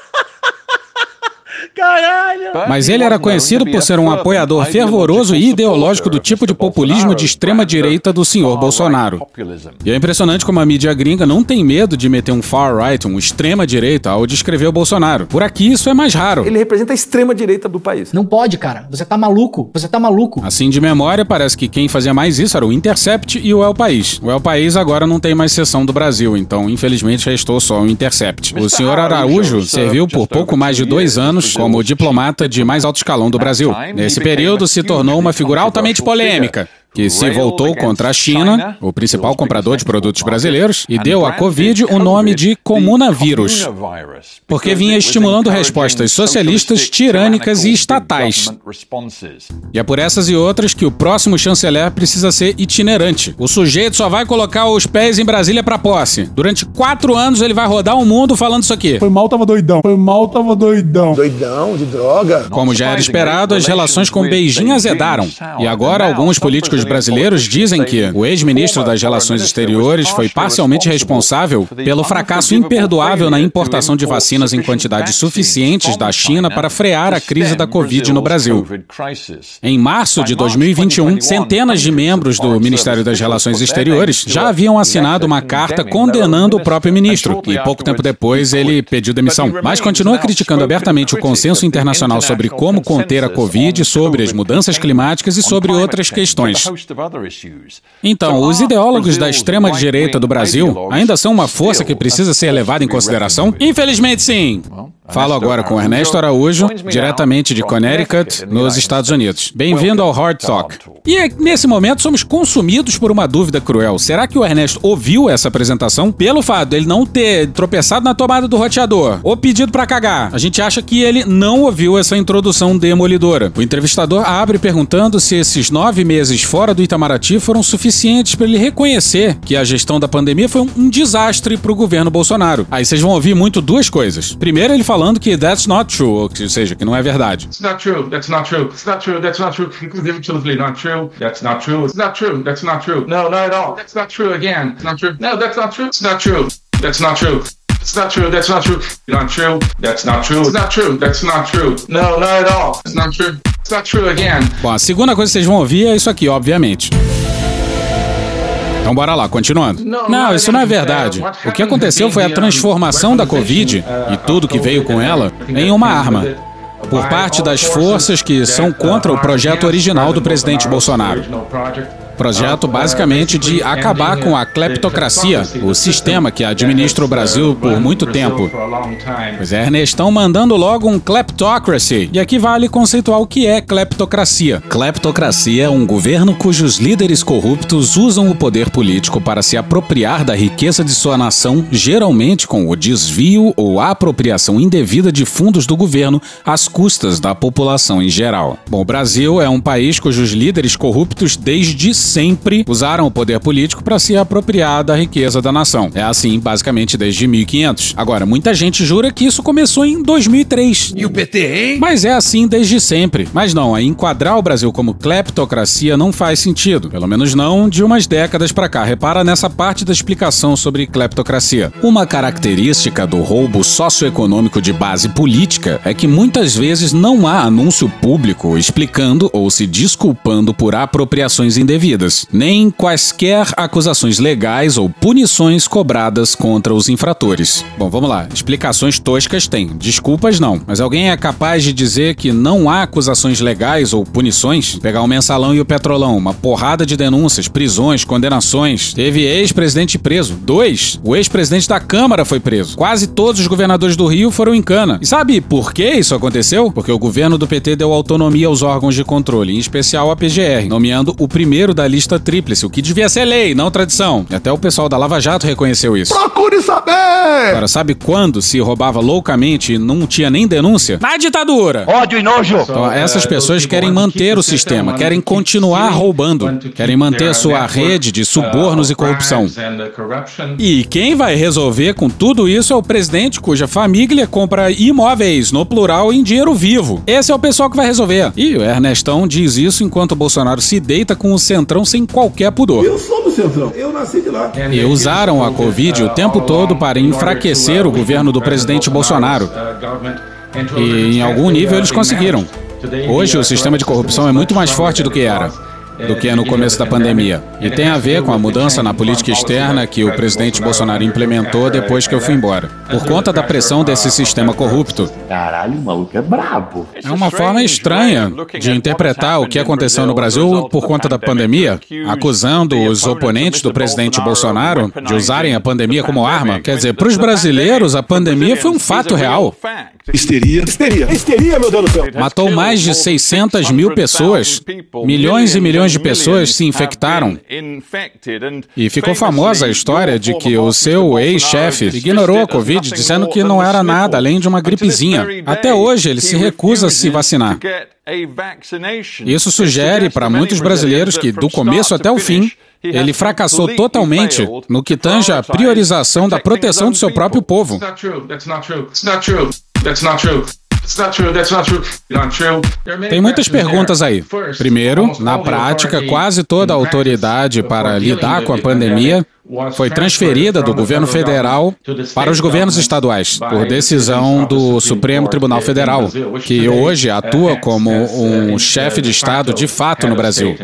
Caralho!
Mas ele era conhecido por ser um apoiador fervoroso e ideológico do tipo de populismo de extrema direita do senhor Bolsonaro. E é impressionante como a mídia gringa não tem medo de meter um far-right, um extrema direita, ao descrever o Bolsonaro. Por aqui isso é mais raro.
Ele representa a extrema direita do país.
Não pode, cara. Você tá maluco. Você tá maluco.
Assim de memória, parece que quem fazia mais isso era o Intercept e o El País. O El País agora não tem mais seção do Brasil, então infelizmente restou só o Intercept. O senhor Araújo serviu por pouco mais de dois anos como diplomata de mais alto escalão do Brasil. Nesse período, se tornou uma figura altamente polêmica que se voltou contra a China, o principal comprador de produtos brasileiros, e deu à Covid o nome de comunavírus, porque vinha estimulando respostas socialistas, tirânicas e estatais. E é por essas e outras que o próximo chanceler precisa ser itinerante. O sujeito só vai colocar os pés em Brasília para posse. Durante quatro anos ele vai rodar o mundo falando isso aqui.
Foi mal, tava doidão. Foi mal, tava doidão.
Doidão, de droga.
Como já era esperado, as relações com Beijing azedaram. E agora alguns políticos brasileiros dizem que o ex-ministro das Relações Exteriores foi parcialmente responsável pelo fracasso imperdoável na importação de vacinas em quantidades suficientes da China para frear a crise da Covid no Brasil. Em março de 2021, centenas de membros do Ministério das Relações Exteriores já haviam assinado uma carta condenando o próprio ministro, e pouco tempo depois ele pediu demissão. Mas continua criticando abertamente o consenso internacional sobre como conter a Covid, sobre as mudanças climáticas e sobre outras questões. Então, os ideólogos da extrema-direita do Brasil ainda são uma força que precisa ser levada em consideração? Infelizmente, sim. Falo agora com Ernesto Araújo, diretamente de Connecticut, nos Estados Unidos. Bem-vindo ao Hard Talk. E nesse momento somos consumidos por uma dúvida cruel. Será que o Ernesto ouviu essa apresentação? Pelo fato de ele não ter tropeçado na tomada do roteador ou pedido para cagar, a gente acha que ele não ouviu essa introdução demolidora. O entrevistador abre perguntando se esses nove meses fora do Itamaraty foram suficientes para ele reconhecer que a gestão da pandemia foi um desastre para o governo Bolsonaro. Aí vocês vão ouvir muito duas coisas. Primeiro, ele falando que that's not true, ou seja, que não é verdade.
It's not true. That's not true. It's not true. That's not true. Absolutely not true. That's not true. It's not true. That's not true. No, not at all. That's not true again. It's not true. No, that's not true. It's not true. That's not true. It's not true. That's not true. Not true. That's not true. It's not true. That's not true. No, not at all. It's not true. It's not true again.
Bom, a segunda coisa que vocês vão ouvir é isso aqui, obviamente. Então bora lá, continuando. Não, isso não é verdade. O que aconteceu foi a transformação da Covid e tudo que veio com ela em uma arma. Por parte das forças que são contra o projeto original do presidente Bolsonaro. Projeto basicamente de acabar com a cleptocracia, o sistema que administra o Brasil por muito tempo. Pois é, Ernestão mandando logo um kleptocracy. E aqui vale conceituar o que é kleptocracia. Kleptocracia é um governo cujos líderes corruptos usam o poder político para se apropriar da riqueza de sua nação, geralmente com o desvio ou apropriação indevida de fundos do governo às custas da população em geral. Bom, o Brasil é um país cujos líderes corruptos desde sempre usaram o poder político para se apropriar da riqueza da nação. É assim, basicamente, desde 1500. Agora, muita gente jura que isso começou em 2003.
E o PT, hein?
Mas é assim desde sempre. Mas não, aí enquadrar o Brasil como cleptocracia não faz sentido. Pelo menos não de umas décadas para cá. Repara nessa parte da explicação sobre cleptocracia. Uma característica do roubo socioeconômico de base política é que muitas vezes não há anúncio público explicando ou se desculpando por apropriações indevidas nem quaisquer acusações legais ou punições cobradas contra os infratores. Bom, vamos lá. Explicações toscas tem, desculpas não. Mas alguém é capaz de dizer que não há acusações legais ou punições? Pegar o mensalão e o petrolão, uma porrada de denúncias, prisões, condenações. Teve ex-presidente preso. Dois. O ex-presidente da Câmara foi preso. Quase todos os governadores do Rio foram em cana. E sabe por que isso aconteceu? Porque o governo do PT deu autonomia aos órgãos de controle, em especial a PGR, nomeando o primeiro da lista tríplice, o que devia ser lei, não tradição. Até o pessoal da Lava Jato reconheceu isso.
Procure saber!
Agora, sabe quando se roubava loucamente e não tinha nem denúncia? Na ditadura!
Ódio e nojo!
Então, essas pessoas querem manter o sistema, querem continuar roubando, querem manter sua rede de subornos e corrupção. E quem vai resolver com tudo isso é o presidente cuja família compra imóveis, no plural, em dinheiro vivo. Esse é o pessoal que vai resolver. E o Ernestão diz isso enquanto o Bolsonaro se deita com o centrão sem qualquer pudor.
Eu sou do Centrão, eu nasci de lá.
E usaram a Covid o tempo todo para enfraquecer o governo do presidente Bolsonaro. E em algum nível eles conseguiram. Hoje o sistema de corrupção é muito mais forte do que era do que no começo da pandemia. E tem a ver com a mudança na política externa que o presidente Bolsonaro implementou depois que eu fui embora. Por conta da pressão desse sistema corrupto.
Caralho, o maluco é brabo.
É uma forma estranha de interpretar o que aconteceu no Brasil por conta da pandemia, acusando os oponentes do presidente Bolsonaro de usarem a pandemia como arma. Quer dizer, para os brasileiros, a pandemia foi um fato real.
Histeria. Histeria. Histeria, meu Deus do céu.
Matou mais de 600 mil pessoas. Milhões e milhões de pessoas se infectaram. E ficou famosa a história de que o seu ex-chefe ignorou a Covid dizendo que não era nada além de uma gripezinha. Até hoje ele se recusa a se vacinar. Isso sugere para muitos brasileiros que, do começo até o fim, ele fracassou totalmente no que tange a priorização da proteção do seu próprio povo. Tem muitas perguntas aí. Primeiro, na prática, quase toda a autoridade para lidar com a pandemia foi transferida do governo federal para os governos estaduais, por decisão do Supremo Tribunal Federal, que hoje atua como um chefe de Estado de fato no Brasil.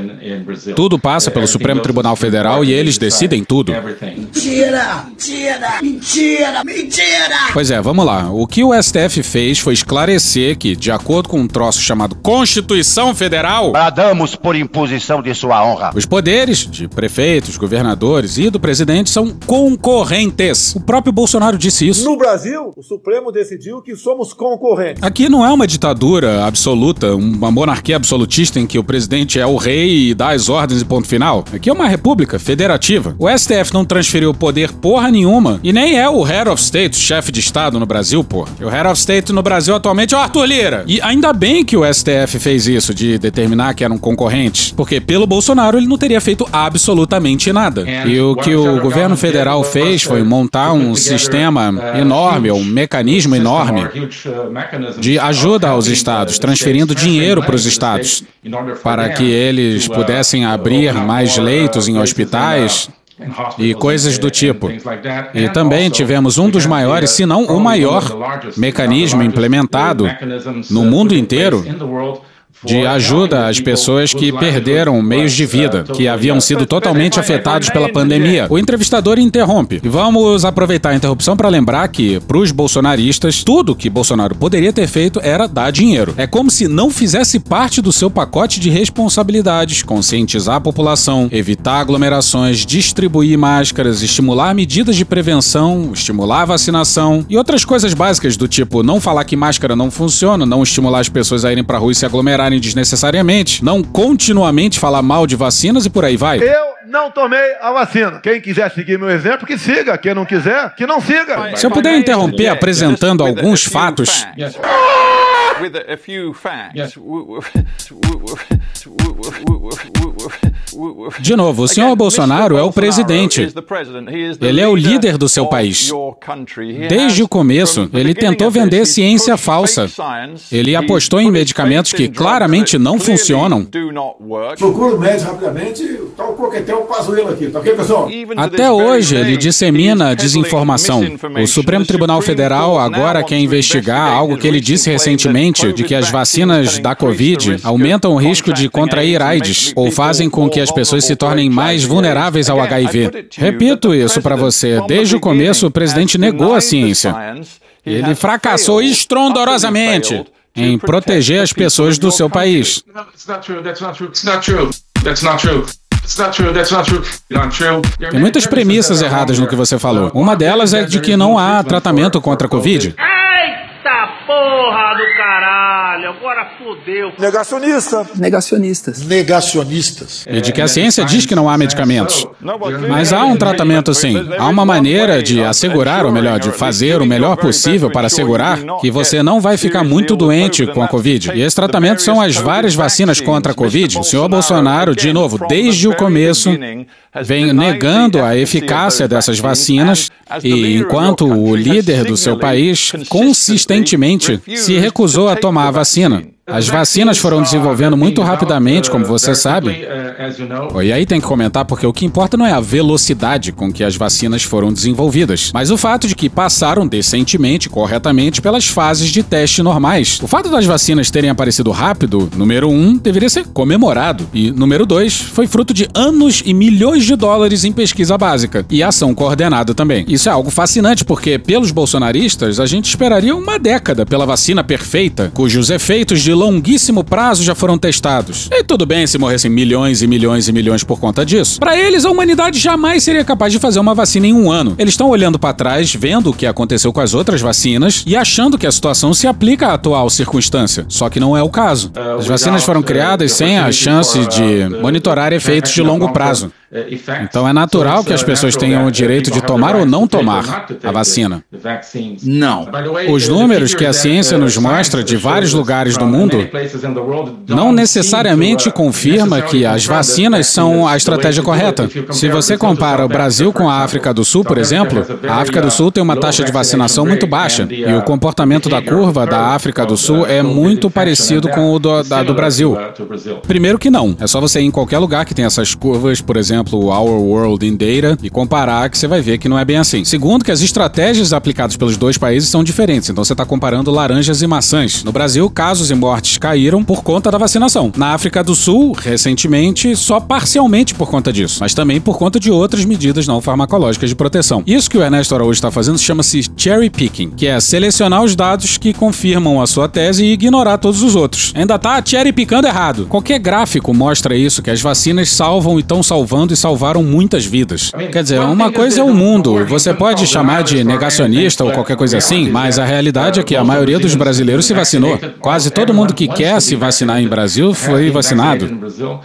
Tudo passa pelo Supremo Tribunal Federal e eles decidem tudo.
Mentira! Mentira! Mentira! Mentira!
Pois é, vamos lá. O que o STF fez foi esclarecer que, de acordo com um troço chamado Constituição Federal,
Bradamos por imposição de sua honra.
os poderes de prefeitos, governadores e do presidente são concorrentes. O próprio Bolsonaro disse isso.
No Brasil, o Supremo decidiu que somos concorrentes.
Aqui não é uma ditadura absoluta, uma monarquia absolutista em que o presidente é o rei e dá as ordens e ponto final. Aqui é uma república federativa. O STF não transferiu poder porra nenhuma e nem é o Head of State, chefe de Estado no Brasil, porra. E o Head of State no Brasil atualmente é o Arthur Lira. E ainda bem que o STF fez isso, de determinar que eram concorrentes, porque pelo Bolsonaro ele não teria feito absolutamente nada. E o que o o governo federal fez foi montar um sistema enorme, um mecanismo enorme de ajuda aos estados, transferindo dinheiro para os estados, para que eles pudessem abrir mais leitos em hospitais e coisas do tipo. E também tivemos um dos maiores, se não o maior, mecanismo implementado no mundo inteiro de ajuda às pessoas que perderam meios de vida, que haviam sido totalmente afetados pela pandemia. O entrevistador interrompe. E vamos aproveitar a interrupção para lembrar que, para os bolsonaristas, tudo que Bolsonaro poderia ter feito era dar dinheiro. É como se não fizesse parte do seu pacote de responsabilidades, conscientizar a população, evitar aglomerações, distribuir máscaras, estimular medidas de prevenção, estimular a vacinação e outras coisas básicas do tipo não falar que máscara não funciona, não estimular as pessoas a irem para rua e se aglomerar desnecessariamente, não continuamente falar mal de vacinas e por aí vai.
Eu não tomei a vacina. Quem quiser seguir meu exemplo, que siga. Quem não quiser, que não siga.
Se eu puder interromper apresentando alguns fatos.
with a few facts.
De novo, o senhor Bolsonaro é o presidente. Ele é o líder do seu país. Desde o começo, ele tentou vender ciência falsa. Ele apostou em medicamentos que claramente não funcionam.
Procura o médico rapidamente, tá o coquetel pazuelo aqui, tá ok, pessoal?
Até hoje, ele dissemina desinformação. O Supremo Tribunal Federal agora quer investigar algo que ele disse recentemente de que as vacinas da Covid aumentam o risco de contrair AIDS ou fazem com que as pessoas se tornem mais vulneráveis ao HIV. Repito isso para você. Desde o começo, o presidente negou a ciência. Ele fracassou estrondorosamente em proteger as pessoas do seu país. Tem muitas premissas erradas no que você falou. Uma delas é de que não há tratamento contra a Covid.
Eita porra do caralho, agora fodeu.
Negacionista.
Negacionistas.
Negacionistas.
E de que a ciência diz que não há medicamentos. Mas há um tratamento sim. Há uma maneira de assegurar, ou melhor, de fazer o melhor possível para assegurar que você não vai ficar muito doente com a Covid. E esse tratamento são as várias vacinas contra a Covid. O senhor Bolsonaro, de novo, desde o começo, vem negando a eficácia dessas vacinas e, enquanto o líder do seu país, consistentemente se recusou a tomar a vacina. As vacinas foram desenvolvendo muito rapidamente, como você sabe. E aí tem que comentar porque o que importa não é a velocidade com que as vacinas foram desenvolvidas, mas o fato de que passaram decentemente, corretamente, pelas fases de teste normais. O fato das vacinas terem aparecido rápido, número um, deveria ser comemorado. E número dois, foi fruto de anos e milhões de dólares em pesquisa básica e ação coordenada também. Isso é algo fascinante porque, pelos bolsonaristas, a gente esperaria uma década pela vacina perfeita, cujos efeitos de longuíssimo prazo já foram testados. E tudo bem se morressem milhões e milhões e milhões por conta disso. Para eles, a humanidade jamais seria capaz de fazer uma vacina em um ano. Eles estão olhando para trás, vendo o que aconteceu com as outras vacinas e achando que a situação se aplica à atual circunstância. Só que não é o caso. As vacinas foram criadas sem a chance de monitorar efeitos de longo prazo. Então é natural que as pessoas tenham o direito de tomar ou não tomar a vacina.
Não.
Os números que a ciência nos mostra de vários lugares do mundo não necessariamente confirma que as vacinas são a estratégia correta. Se você compara o Brasil com a África do Sul, por exemplo, a África do Sul tem uma taxa de vacinação muito baixa e o comportamento da curva da África do Sul é muito parecido com o do, da, do Brasil. Primeiro que não. É só você ir em qualquer lugar que tem essas curvas, por exemplo, exemplo, Our World in Data e comparar que você vai ver que não é bem assim. Segundo, que as estratégias aplicadas pelos dois países são diferentes, então você está comparando laranjas e maçãs. No Brasil, casos e mortes caíram por conta da vacinação. Na África do Sul, recentemente, só parcialmente por conta disso, mas também por conta de outras medidas não farmacológicas de proteção. Isso que o Ernesto Araújo está fazendo chama-se cherry picking, que é selecionar os dados que confirmam a sua tese e ignorar todos os outros. Ainda tá cherry picando errado. Qualquer gráfico mostra isso, que as vacinas salvam e estão salvando e salvaram muitas vidas. Quer dizer, uma coisa é o mundo. Você pode chamar de negacionista ou qualquer coisa assim, mas a realidade é que a maioria dos brasileiros se vacinou. Quase todo mundo que quer se vacinar em Brasil foi vacinado.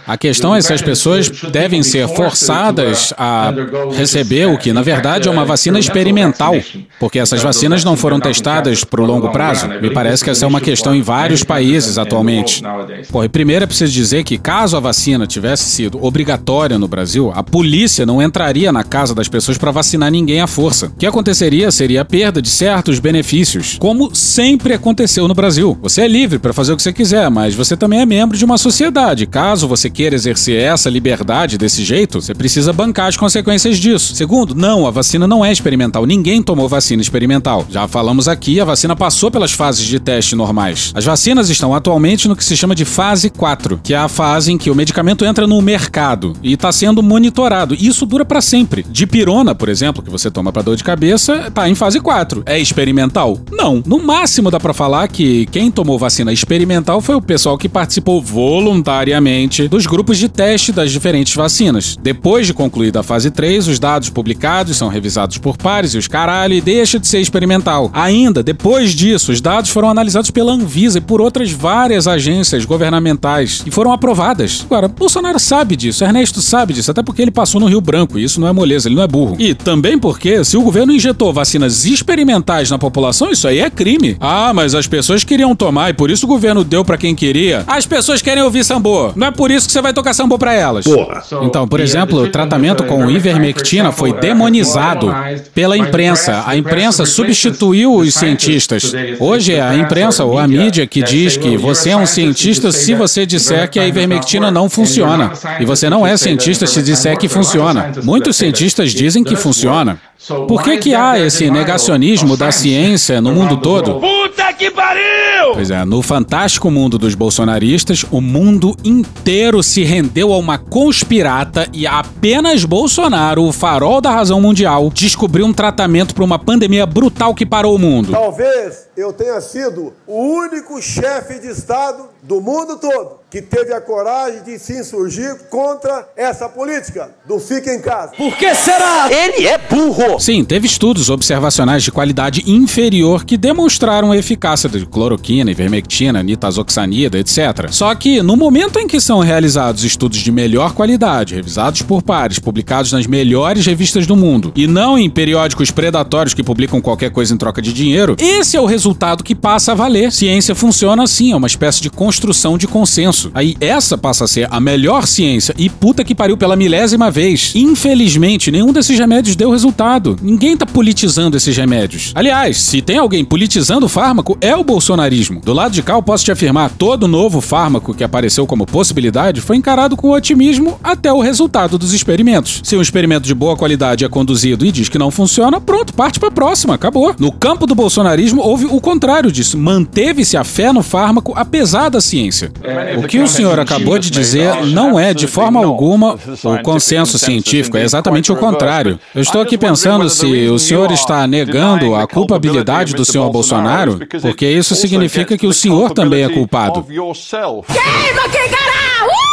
A questão é se as pessoas devem ser forçadas a receber o que, na verdade, é uma vacina experimental, porque essas vacinas não foram testadas para o longo prazo. Me parece que essa é uma questão em vários países atualmente. Porra, primeiro é preciso dizer que caso a vacina tivesse sido obrigatória no Brasil, Brasil, a polícia não entraria na casa das pessoas para vacinar ninguém à força. O que aconteceria seria a perda de certos benefícios, como sempre aconteceu no Brasil. Você é livre para fazer o que você quiser, mas você também é membro de uma sociedade. Caso você queira exercer essa liberdade desse jeito, você precisa bancar as consequências disso. Segundo, não, a vacina não é experimental. Ninguém tomou vacina experimental. Já falamos aqui, a vacina passou pelas fases de teste normais. As vacinas estão atualmente no que se chama de fase 4, que é a fase em que o medicamento entra no mercado e está sendo monitorado. E isso dura para sempre. Dipirona, por exemplo, que você toma para dor de cabeça, tá em fase 4. É experimental? Não. No máximo dá para falar que quem tomou vacina experimental foi o pessoal que participou voluntariamente dos grupos de teste das diferentes vacinas. Depois de concluída a fase 3, os dados publicados são revisados por pares e os caralho e deixa de ser experimental. Ainda, depois disso, os dados foram analisados pela Anvisa e por outras várias agências governamentais e foram aprovadas. Agora, Bolsonaro sabe disso, Ernesto sabe disso, até porque ele passou no Rio Branco e isso não é moleza, ele não é burro. E também porque, se o governo injetou vacinas experimentais na população, isso aí é crime. Ah, mas as pessoas queriam tomar e por isso o governo deu para quem queria. As pessoas querem ouvir sambô. Não é por isso que você vai tocar sambô para elas.
Porra.
Então, por exemplo, o tratamento com ivermectina foi demonizado pela imprensa. A imprensa substituiu os cientistas. Hoje é a imprensa ou a mídia que diz que você é um cientista se você disser que a ivermectina não funciona. E você não é cientista se disser que funciona. Muitos cientistas dizem que funciona. Por que, que há esse negacionismo da ciência no mundo todo?
Puta que pariu!
Pois é, no fantástico mundo dos bolsonaristas, o mundo inteiro se rendeu a uma conspirata e apenas Bolsonaro, o farol da razão mundial, descobriu um tratamento para uma pandemia brutal que parou o mundo.
Talvez eu tenha sido o único chefe de Estado do mundo todo que teve a coragem de se insurgir contra essa política do fica em casa.
Por que será?
Ele é burro!
Sim, teve estudos observacionais de qualidade inferior que demonstraram a eficácia de cloroquina, ivermectina, nitazoxanida, etc. Só que, no momento em que são realizados estudos de melhor qualidade, revisados por pares, publicados nas melhores revistas do mundo, e não em periódicos predatórios que publicam qualquer coisa em troca de dinheiro, esse é o resultado que passa a valer. Ciência funciona assim, é uma espécie de construção de consenso. Aí essa passa a ser a melhor ciência e puta que pariu pela milésima vez. Infelizmente, nenhum desses remédios deu resultado. Ninguém tá politizando esses remédios. Aliás, se tem alguém politizando o fármaco, é o bolsonarismo. Do lado de cá, eu posso te afirmar, todo novo fármaco que apareceu como possibilidade foi encarado com otimismo até o resultado dos experimentos. Se um experimento de boa qualidade é conduzido e diz que não funciona, pronto, parte pra próxima, acabou. No campo do bolsonarismo, houve o contrário disso. Manteve-se a fé no fármaco apesar da ciência. O que o senhor acabou de dizer não é, de forma alguma, o consenso científico, é exatamente o contrário. Eu estou aqui pensando se o senhor está negando a culpabilidade do senhor Bolsonaro, porque isso significa que o senhor também é culpado.
Queima quem caralho!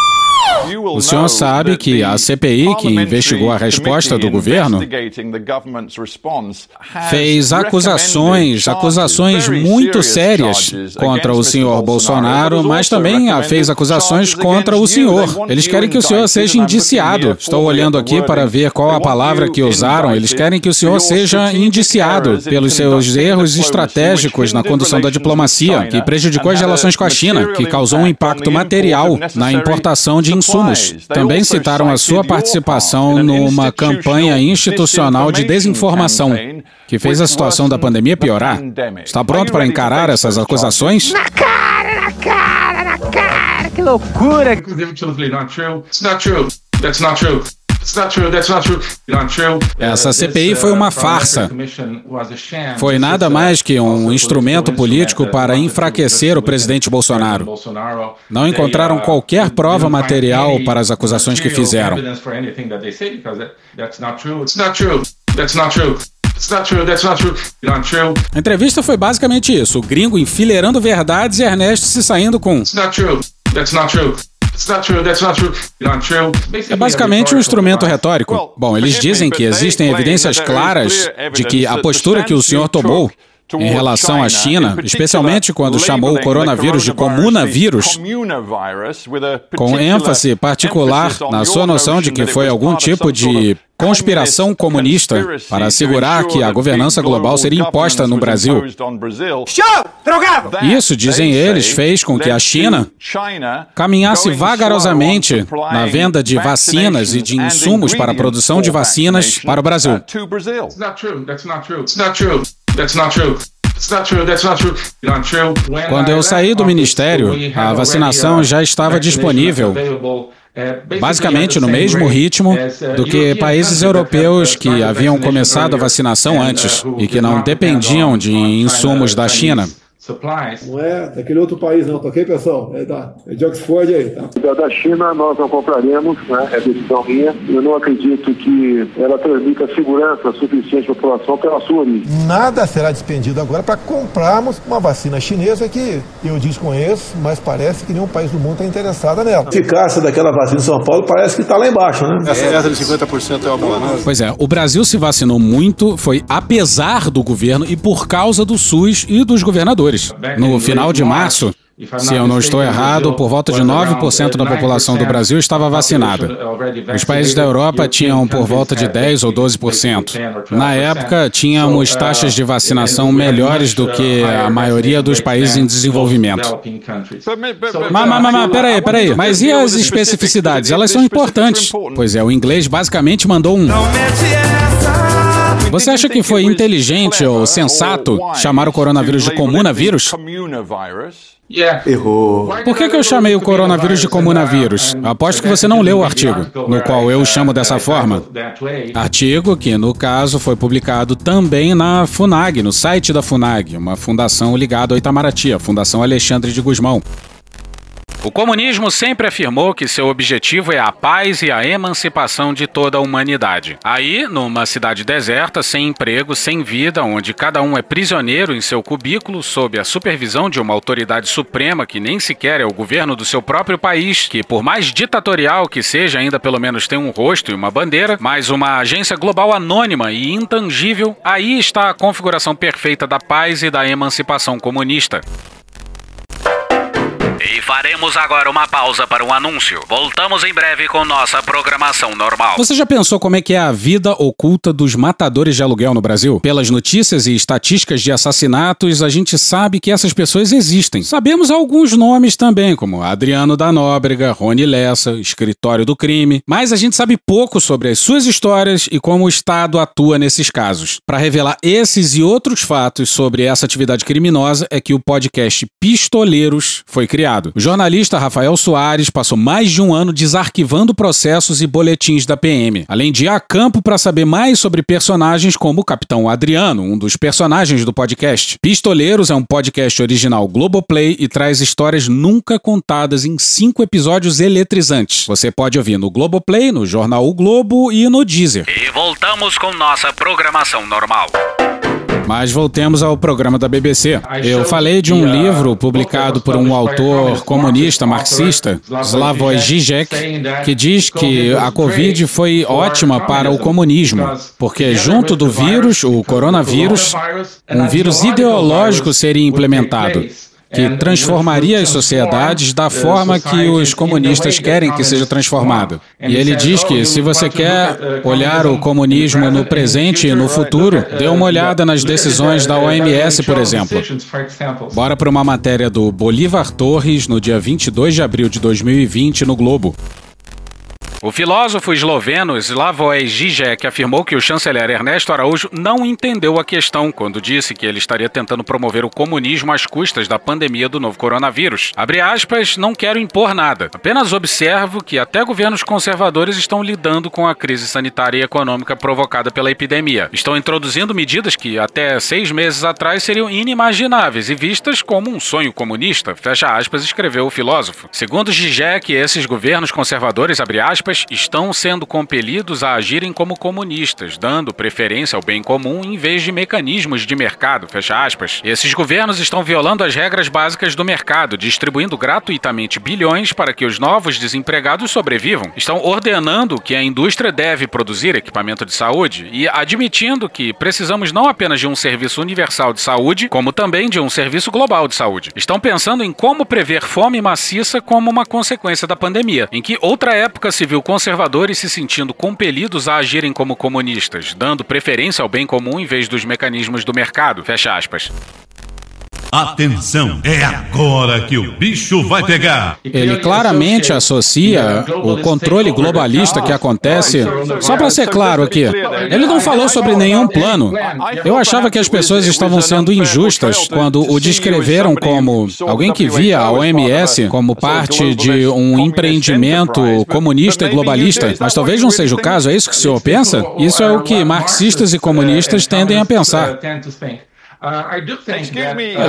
O senhor sabe que a CPI, que investigou a resposta do governo, fez acusações, acusações muito sérias contra o senhor Bolsonaro, mas também fez acusações contra o senhor. Eles querem que o senhor seja indiciado. Estou olhando aqui para ver qual a palavra que usaram. Eles querem que o senhor seja indiciado pelos seus erros estratégicos na condução da diplomacia, que prejudicou as relações com a China, que causou um impacto material na importação de insumos. Também citaram a sua participação numa campanha institucional de desinformação que fez a situação da pandemia piorar. Está pronto para encarar essas acusações?
Na cara, na cara, na cara! Que loucura!
Inclusive, eu falei, not true. It's not true. It's not true, that's not true.
Essa CPI foi uma farsa. Foi nada mais que um instrumento político para enfraquecer o presidente Bolsonaro. Não encontraram qualquer prova material para as acusações que fizeram. A entrevista foi basicamente isso: o gringo enfileirando verdades e Ernesto se saindo com.
That's true. Not true.
É basicamente um instrumento retórico. Bom, eles dizem que existem evidências claras de que a postura que o senhor tomou em relação à China, especialmente quando chamou o coronavírus de comunavírus, com ênfase particular na sua noção de que foi algum tipo de conspiração comunista para assegurar que a governança global seria imposta no Brasil. Isso, dizem eles, fez com que a China caminhasse vagarosamente na venda de vacinas e de insumos para a produção de vacinas para o Brasil. Quando eu saí do ministério, a vacinação já estava disponível basicamente no mesmo ritmo do que países europeus que haviam começado a vacinação antes e que não dependiam de insumos da China.
Não é daquele outro país, não, tá ok, pessoal? É, da, é de Oxford aí, tá?
Da China nós não compraremos, né? É decisão minha. Eu não acredito que ela transmita segurança suficiente à população pela sua origem.
Nada será despendido agora para comprarmos uma vacina chinesa que eu desconheço, mas parece que nenhum país do mundo está interessado nela. A eficácia daquela vacina em São Paulo parece que está lá embaixo, né?
Essa, essa de 50% é uma boa, né?
Pois é, o Brasil se vacinou muito, foi apesar do governo e por causa do SUS e dos governadores. No final de março, se eu não estou errado, por volta de 9% da população do Brasil estava vacinada. Os países da Europa tinham por volta de 10 ou 12%. Na época, tínhamos taxas de vacinação melhores do que a maioria dos países em desenvolvimento. Mas, mas, mas, mas peraí, peraí. Mas e as especificidades? Elas são importantes. Pois é, o inglês basicamente mandou um. Você acha que foi inteligente ou sensato chamar o coronavírus de comunavírus?
Errou.
Por que, que eu chamei o coronavírus de comunavírus? Aposto que você não leu o artigo, no qual eu chamo dessa forma. Artigo que, no caso, foi publicado também na FUNAG, no site da FUNAG, uma fundação ligada ao Itamaraty, a Fundação Alexandre de Guzmão. O comunismo sempre afirmou que seu objetivo é a paz e a emancipação de toda a humanidade. Aí, numa cidade deserta, sem emprego, sem vida, onde cada um é prisioneiro em seu cubículo, sob a supervisão de uma autoridade suprema que nem sequer é o governo do seu próprio país, que por mais ditatorial que seja, ainda pelo menos tem um rosto e uma bandeira, mas uma agência global anônima e intangível, aí está a configuração perfeita da paz e da emancipação comunista. E faremos agora uma pausa para um anúncio. Voltamos em breve com nossa programação normal. Você já pensou como é que é a vida oculta dos matadores de aluguel no Brasil? Pelas notícias e estatísticas de assassinatos, a gente sabe que essas pessoas existem. Sabemos alguns nomes também, como Adriano da Nóbrega, Rony Lessa, Escritório do Crime, mas a gente sabe pouco sobre as suas histórias e como o Estado atua nesses casos. Para revelar esses e outros fatos sobre essa atividade criminosa é que o podcast Pistoleiros foi criado. O jornalista Rafael Soares passou mais de um ano desarquivando processos e boletins da PM, além de ir a campo para saber mais sobre personagens como o Capitão Adriano, um dos personagens do podcast. Pistoleiros é um podcast original Globoplay e traz histórias nunca contadas em cinco episódios eletrizantes. Você pode ouvir no Globoplay, no Jornal O Globo e no Deezer. E voltamos com nossa programação normal. Mas voltemos ao programa da BBC. Eu falei de um livro publicado por um autor comunista marxista, Slavoj Žižek, que diz que a Covid foi ótima para o comunismo, porque junto do vírus, o coronavírus, um vírus ideológico seria implementado que transformaria as sociedades da forma que os comunistas querem que seja transformado. E ele diz que se você quer olhar o comunismo no presente e no futuro, dê uma olhada nas decisões da OMS, por exemplo. Bora para uma matéria do Bolívar Torres no dia 22 de abril de 2020 no Globo. O filósofo esloveno Slavoj Žižek afirmou que o chanceler Ernesto Araújo não entendeu a questão quando disse que ele estaria tentando promover o comunismo às custas da pandemia do novo coronavírus. Abre aspas, não quero impor nada. Apenas observo que até governos conservadores estão lidando com a crise sanitária e econômica provocada pela epidemia. Estão introduzindo medidas que até seis meses atrás seriam inimagináveis e vistas como um sonho comunista, fecha aspas, escreveu o filósofo. Segundo Žižek, esses governos conservadores, abre aspas, aspas, estão sendo compelidos a agirem como comunistas, dando preferência ao bem comum em vez de mecanismos de mercado, fecha aspas. Esses governos estão violando as regras básicas do mercado, distribuindo gratuitamente bilhões para que os novos desempregados sobrevivam. Estão ordenando que a indústria deve produzir equipamento de saúde e admitindo que precisamos não apenas de um serviço universal de saúde, como também de um serviço global de saúde. Estão pensando em como prever fome maciça como uma consequência da pandemia, em que outra época se viu conservadores se sentindo compelidos a agirem como comunistas, dando preferência ao bem comum em vez dos mecanismos do mercado. Fecha aspas.
Atenção, é agora que o bicho vai pegar.
Ele claramente associa o controle globalista que acontece. Só para ser claro aqui, ele não falou sobre nenhum plano. Eu achava que as pessoas estavam sendo injustas quando o descreveram como alguém que via a OMS como parte de um empreendimento comunista e globalista. Mas talvez não seja o caso, é isso que o senhor pensa? Isso é o que marxistas e comunistas tendem a pensar. Ah,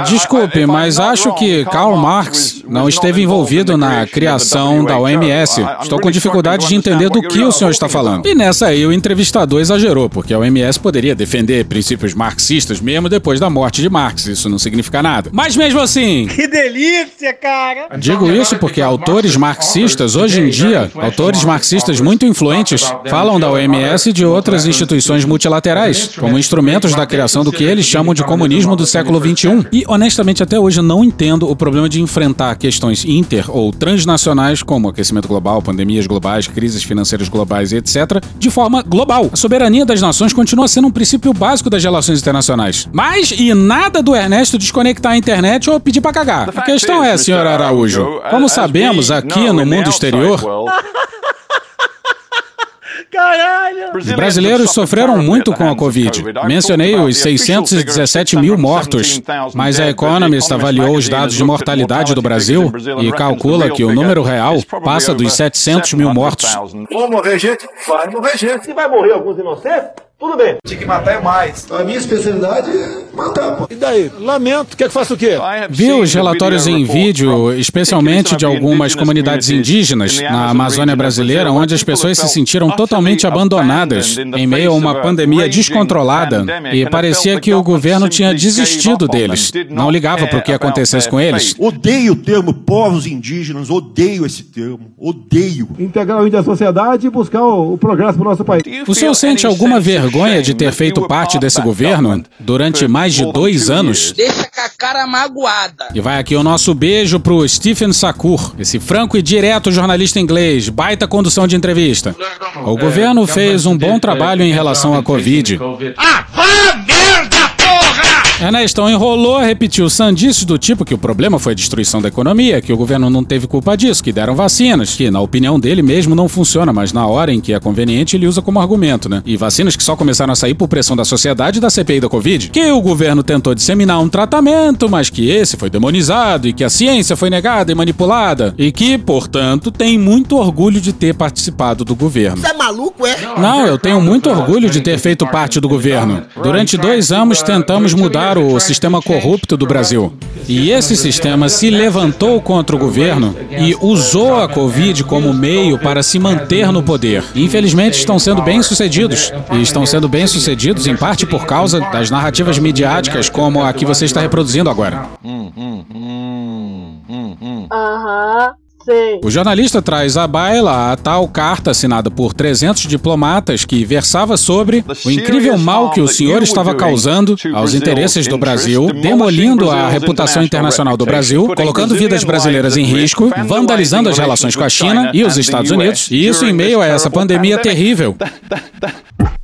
Desculpe, mas acho que Karl Marx não esteve envolvido na criação da OMS. Estou com dificuldade de entender do que o senhor está falando. E nessa aí o entrevistador exagerou, porque a OMS poderia defender princípios marxistas mesmo depois da morte de Marx. Isso não significa nada. Mas mesmo assim.
Que delícia, cara!
Digo isso porque autores marxistas, hoje em dia, autores marxistas muito influentes, falam da OMS e de outras instituições multilaterais como instrumentos da criação do que eles chamam de comunismo comunismo do século XXI. E, honestamente, até hoje eu não entendo o problema de enfrentar questões inter ou transnacionais, como aquecimento global, pandemias globais, crises financeiras globais e etc., de forma global. A soberania das nações continua sendo um princípio básico das relações internacionais. Mas, e nada do Ernesto desconectar a internet ou pedir pra cagar. A questão é, senhor Araújo, como sabemos aqui no mundo exterior.
Caralho!
Os brasileiros sofreram muito com a Covid. Mencionei os 617 mil mortos, mas a Economist avaliou os dados de mortalidade do Brasil e calcula que o número real passa dos 700 mil mortos.
Vou morrer gente? Vai morrer gente. Se vai morrer alguns inocentes, tudo bem. Tinha que matar é mais. A minha especialidade é matar, pô. E daí? Lamento. Quer que faça o quê?
Vi os relatórios em vídeo, especialmente de algumas comunidades indígenas na Amazônia brasileira, onde as pessoas se sentiram totalmente abandonadas em meio a uma pandemia descontrolada e parecia que o governo tinha desistido deles. Não ligava para o que acontecesse com eles.
Odeio o termo povos indígenas, odeio esse termo, odeio.
Integrar o índio à sociedade e buscar o, o progresso para o nosso país.
O senhor sente alguma vergonha de ter feito parte desse governo durante mais de dois anos?
Deixa com a cara magoada.
E vai aqui o nosso beijo pro Stephen Sakur, esse franco e direto jornalista inglês, baita condução de entrevista. O governo fez um bom trabalho em relação à Covid.
Ah!
Ernestão enrolou, repetiu sandices do tipo que o problema foi a destruição da economia, que o governo não teve culpa disso, que deram vacinas, que na opinião dele mesmo não funciona, mas na hora em que é conveniente ele usa como argumento, né? E vacinas que só começaram a sair por pressão da sociedade e da CPI da Covid, que o governo tentou disseminar um tratamento, mas que esse foi demonizado e que a ciência foi negada e manipulada e que, portanto, tem muito orgulho de ter participado do governo.
Você é maluco, é?
Não, eu tenho muito orgulho de ter feito parte do governo. Durante dois anos tentamos mudar o sistema corrupto do Brasil. E esse sistema se levantou contra o governo e usou a Covid como meio para se manter no poder. Infelizmente, estão sendo bem-sucedidos. E estão sendo bem-sucedidos em parte por causa das narrativas midiáticas como a que você está reproduzindo agora.
Aham. Sei.
O jornalista traz à baila a tal carta assinada por 300 diplomatas que versava sobre o incrível mal que o senhor estava causando aos interesses do Brasil, demolindo a reputação internacional do Brasil, colocando vidas brasileiras em risco, vandalizando as relações com a China e os Estados Unidos, e isso em meio a essa pandemia terrível.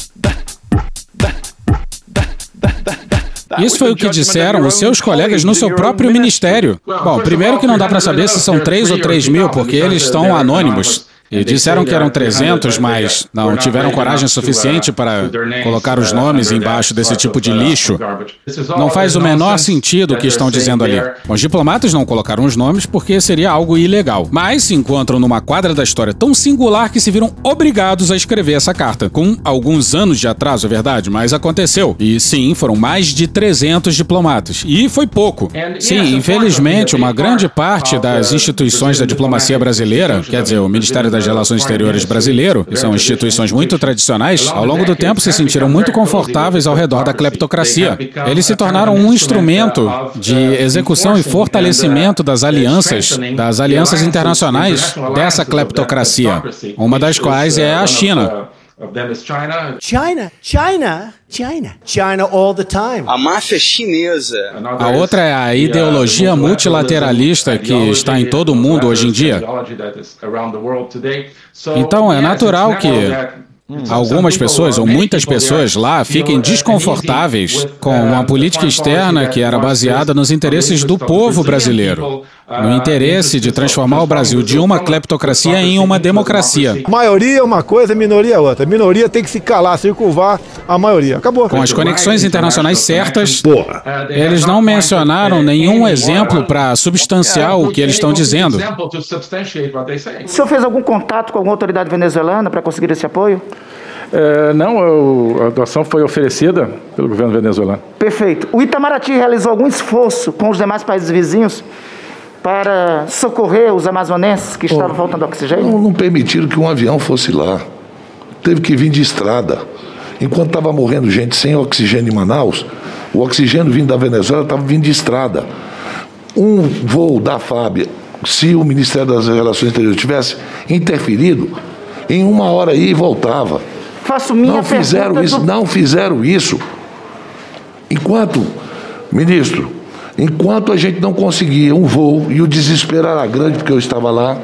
Isso foi o que disseram os seus colegas no seu próprio ministério. Bom, primeiro que não dá para saber se são 3 ou 3 mil, porque eles estão anônimos. E disseram que eram 300, mas não tiveram coragem suficiente para colocar os nomes embaixo desse tipo de lixo. Não faz o menor sentido o que estão dizendo ali. Os diplomatas não colocaram os nomes porque seria algo ilegal, mas se encontram numa quadra da história tão singular que se viram obrigados a escrever essa carta. Com alguns anos de atraso, é verdade, mas aconteceu. E sim, foram mais de 300 diplomatas. E foi pouco. Sim, infelizmente, uma grande parte das instituições da diplomacia brasileira, quer dizer, o Ministério da das Relações Exteriores brasileiro, que são instituições muito tradicionais, ao longo do tempo se sentiram muito confortáveis ao redor da cleptocracia. Eles se tornaram um instrumento de execução e fortalecimento das alianças, das alianças internacionais dessa cleptocracia, uma das quais é a China.
China, China, China, China all the time.
A máfia chinesa.
A outra é a ideologia multilateralista que está em todo o mundo hoje em dia. Então é natural que algumas pessoas, ou muitas pessoas lá, fiquem desconfortáveis com uma política externa que era baseada nos interesses do povo brasileiro, no interesse de transformar o Brasil de uma cleptocracia em uma democracia.
Maioria é uma coisa, minoria é outra. Minoria tem que se calar, circunvar a maioria. Acabou.
Com as conexões internacionais certas, eles não mencionaram nenhum exemplo para substanciar o que eles estão dizendo.
O senhor fez algum contato com alguma autoridade venezuelana para conseguir esse apoio?
É, não, eu, a doação foi oferecida pelo governo venezuelano.
Perfeito. O Itamaraty realizou algum esforço com os demais países vizinhos para socorrer os amazonenses que estavam faltando oxigênio?
Não, não permitiram que um avião fosse lá. Teve que vir de estrada. Enquanto estava morrendo gente sem oxigênio em Manaus, o oxigênio vindo da Venezuela estava vindo de estrada. Um voo da FAB, se o Ministério das Relações Exteriores tivesse interferido, em uma hora aí voltava.
Faço minha
não fizeram isso,
do-
não fizeram isso. Enquanto, ministro, enquanto a gente não conseguia um voo, e o desespero era grande porque eu estava lá,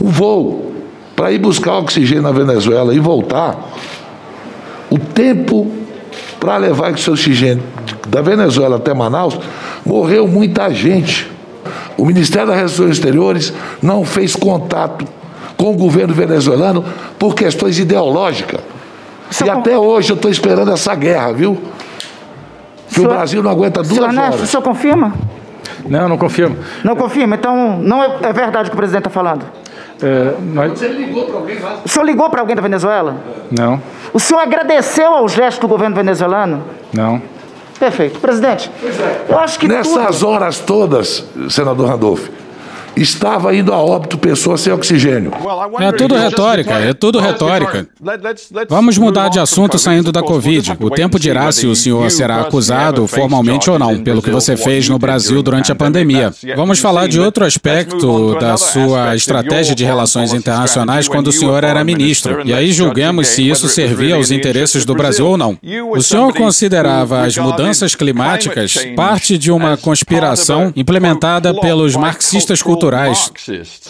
um voo para ir buscar oxigênio na Venezuela e voltar, o tempo para levar esse oxigênio da Venezuela até Manaus, morreu muita gente. O Ministério das Relações Exteriores não fez contato com o governo venezuelano por questões ideológicas. E até hoje eu estou esperando essa guerra, viu? Que o
Senhor-
Brasil não aguenta duas
Senhor Ernesto, o
horas.
senhor confirma?
Não, não confirmo.
Não confirma? Então não é, é verdade o que o presidente está falando?
É, nós-
Você ligou para alguém lá? O senhor ligou para alguém da Venezuela?
Não,
O senhor agradeceu ao gesto do governo venezuelano?
não.
Perfeito. Presidente, eu acho que
Nessas
tudo...
horas todas, senador Randolph, estava indo a óbito pessoas sem oxigênio.
É tudo retórica, é tudo retórica. Vamos mudar de assunto saindo da Covid. O tempo dirá se o senhor será acusado formalmente ou não, pelo que você fez no Brasil durante a pandemia. Vamos falar de outro aspecto da sua estratégia de relações internacionais quando o senhor era ministro. E aí julguemos se isso servia aos interesses do Brasil ou não. O senhor considerava as mudanças climáticas parte de uma conspiração implementada pelos marxistas culturais.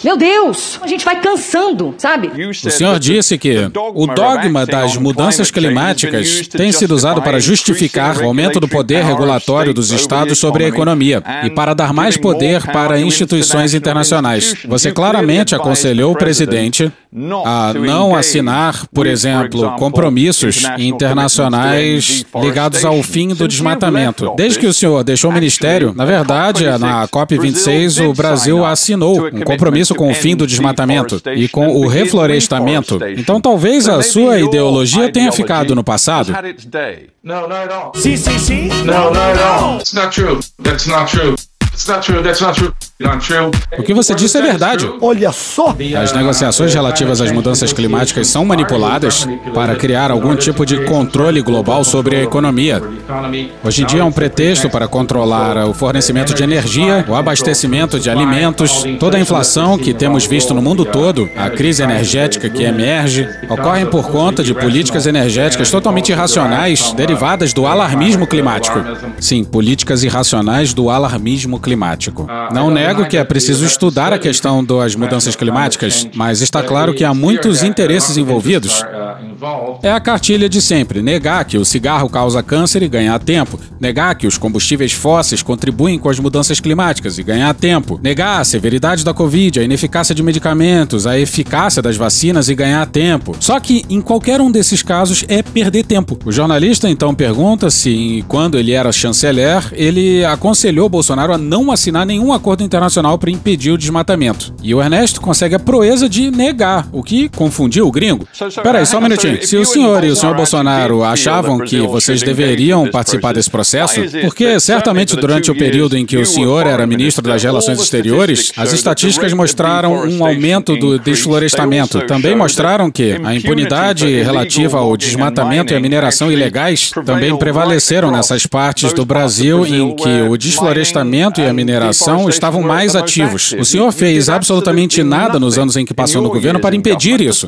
Meu Deus, a gente vai cansando, sabe?
O senhor disse que o dogma das mudanças climáticas tem sido usado para justificar o aumento do poder regulatório dos estados sobre a economia e para dar mais poder para instituições internacionais. Você claramente aconselhou o presidente a não assinar, por exemplo, compromissos internacionais ligados ao fim do desmatamento. Desde que o senhor deixou o ministério, na verdade, na COP26, o Brasil assinou um compromisso com o fim do desmatamento e com o reflorestamento. Então, talvez a sua ideologia tenha ficado no passado.
Sim, sim, sim.
Not at all. It's not true. That's not true. It's not true. That's not true. Not true.
O que você disse é verdade.
Olha só!
As negociações relativas às mudanças climáticas são manipuladas para criar algum tipo de controle global sobre a economia. Hoje em dia é um pretexto para controlar o fornecimento de energia, o abastecimento de alimentos, toda a inflação que temos visto no mundo todo, a crise energética que emerge, ocorrem por conta de políticas energéticas totalmente irracionais derivadas do alarmismo climático. Sim, políticas irracionais do alarmismo climático. Não nego que é preciso estudar a questão das mudanças climáticas, mas está claro que há muitos interesses envolvidos. É a cartilha de sempre: negar que o cigarro causa câncer e ganhar tempo, negar que os combustíveis fósseis contribuem com as mudanças climáticas e ganhar tempo, negar a severidade da Covid, a ineficácia de medicamentos, a eficácia das vacinas e ganhar tempo. Só que em qualquer um desses casos é perder tempo. O jornalista então pergunta se, quando ele era chanceler, ele aconselhou Bolsonaro a não não assinar nenhum acordo internacional para impedir o desmatamento. E o Ernesto consegue a proeza de negar, o que confundiu o gringo. Peraí, só um minutinho. Se o senhor e o senhor Bolsonaro achavam que vocês deveriam participar desse processo, porque certamente durante o período em que o senhor era ministro das Relações Exteriores, as estatísticas mostraram um aumento do desflorestamento. Também mostraram que a impunidade relativa ao desmatamento e à mineração ilegais também prevaleceram nessas partes do Brasil em que o desflorestamento e a mineração estavam mais ativos. O senhor fez absolutamente nada nos anos em que passou no governo para impedir isso.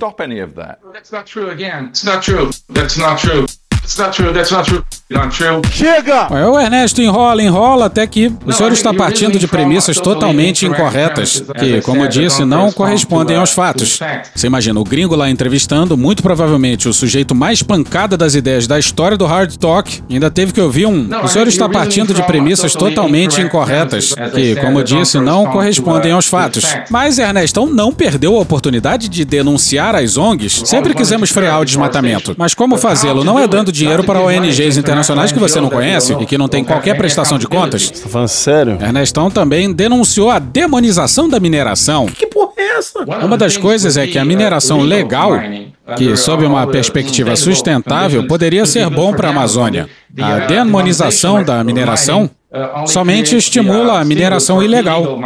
It's not true. That's not true. Not.
Chega! O Ernesto enrola, enrola, até que o senhor está partindo de premissas totalmente incorretas, que, como eu disse, não correspondem aos fatos. Você imagina, o gringo lá entrevistando, muito provavelmente o sujeito mais pancada das ideias da história do hard talk, ainda teve que ouvir um. O senhor está partindo de premissas totalmente incorretas, que, como eu disse, não correspondem aos fatos. Mas Ernestão não perdeu a oportunidade de denunciar as ONGs. Sempre quisemos frear o desmatamento. Mas como fazê-lo? Não é dando dinheiro para ONGs internacionais que você não conhece e que não tem qualquer prestação de contas.
Tá falando sério?
Ernestão também denunciou a demonização da mineração.
Que porra é essa?
Uma das coisas é que a mineração legal, que sob uma perspectiva sustentável poderia ser bom para a Amazônia, a demonização da mineração somente estimula a mineração ilegal.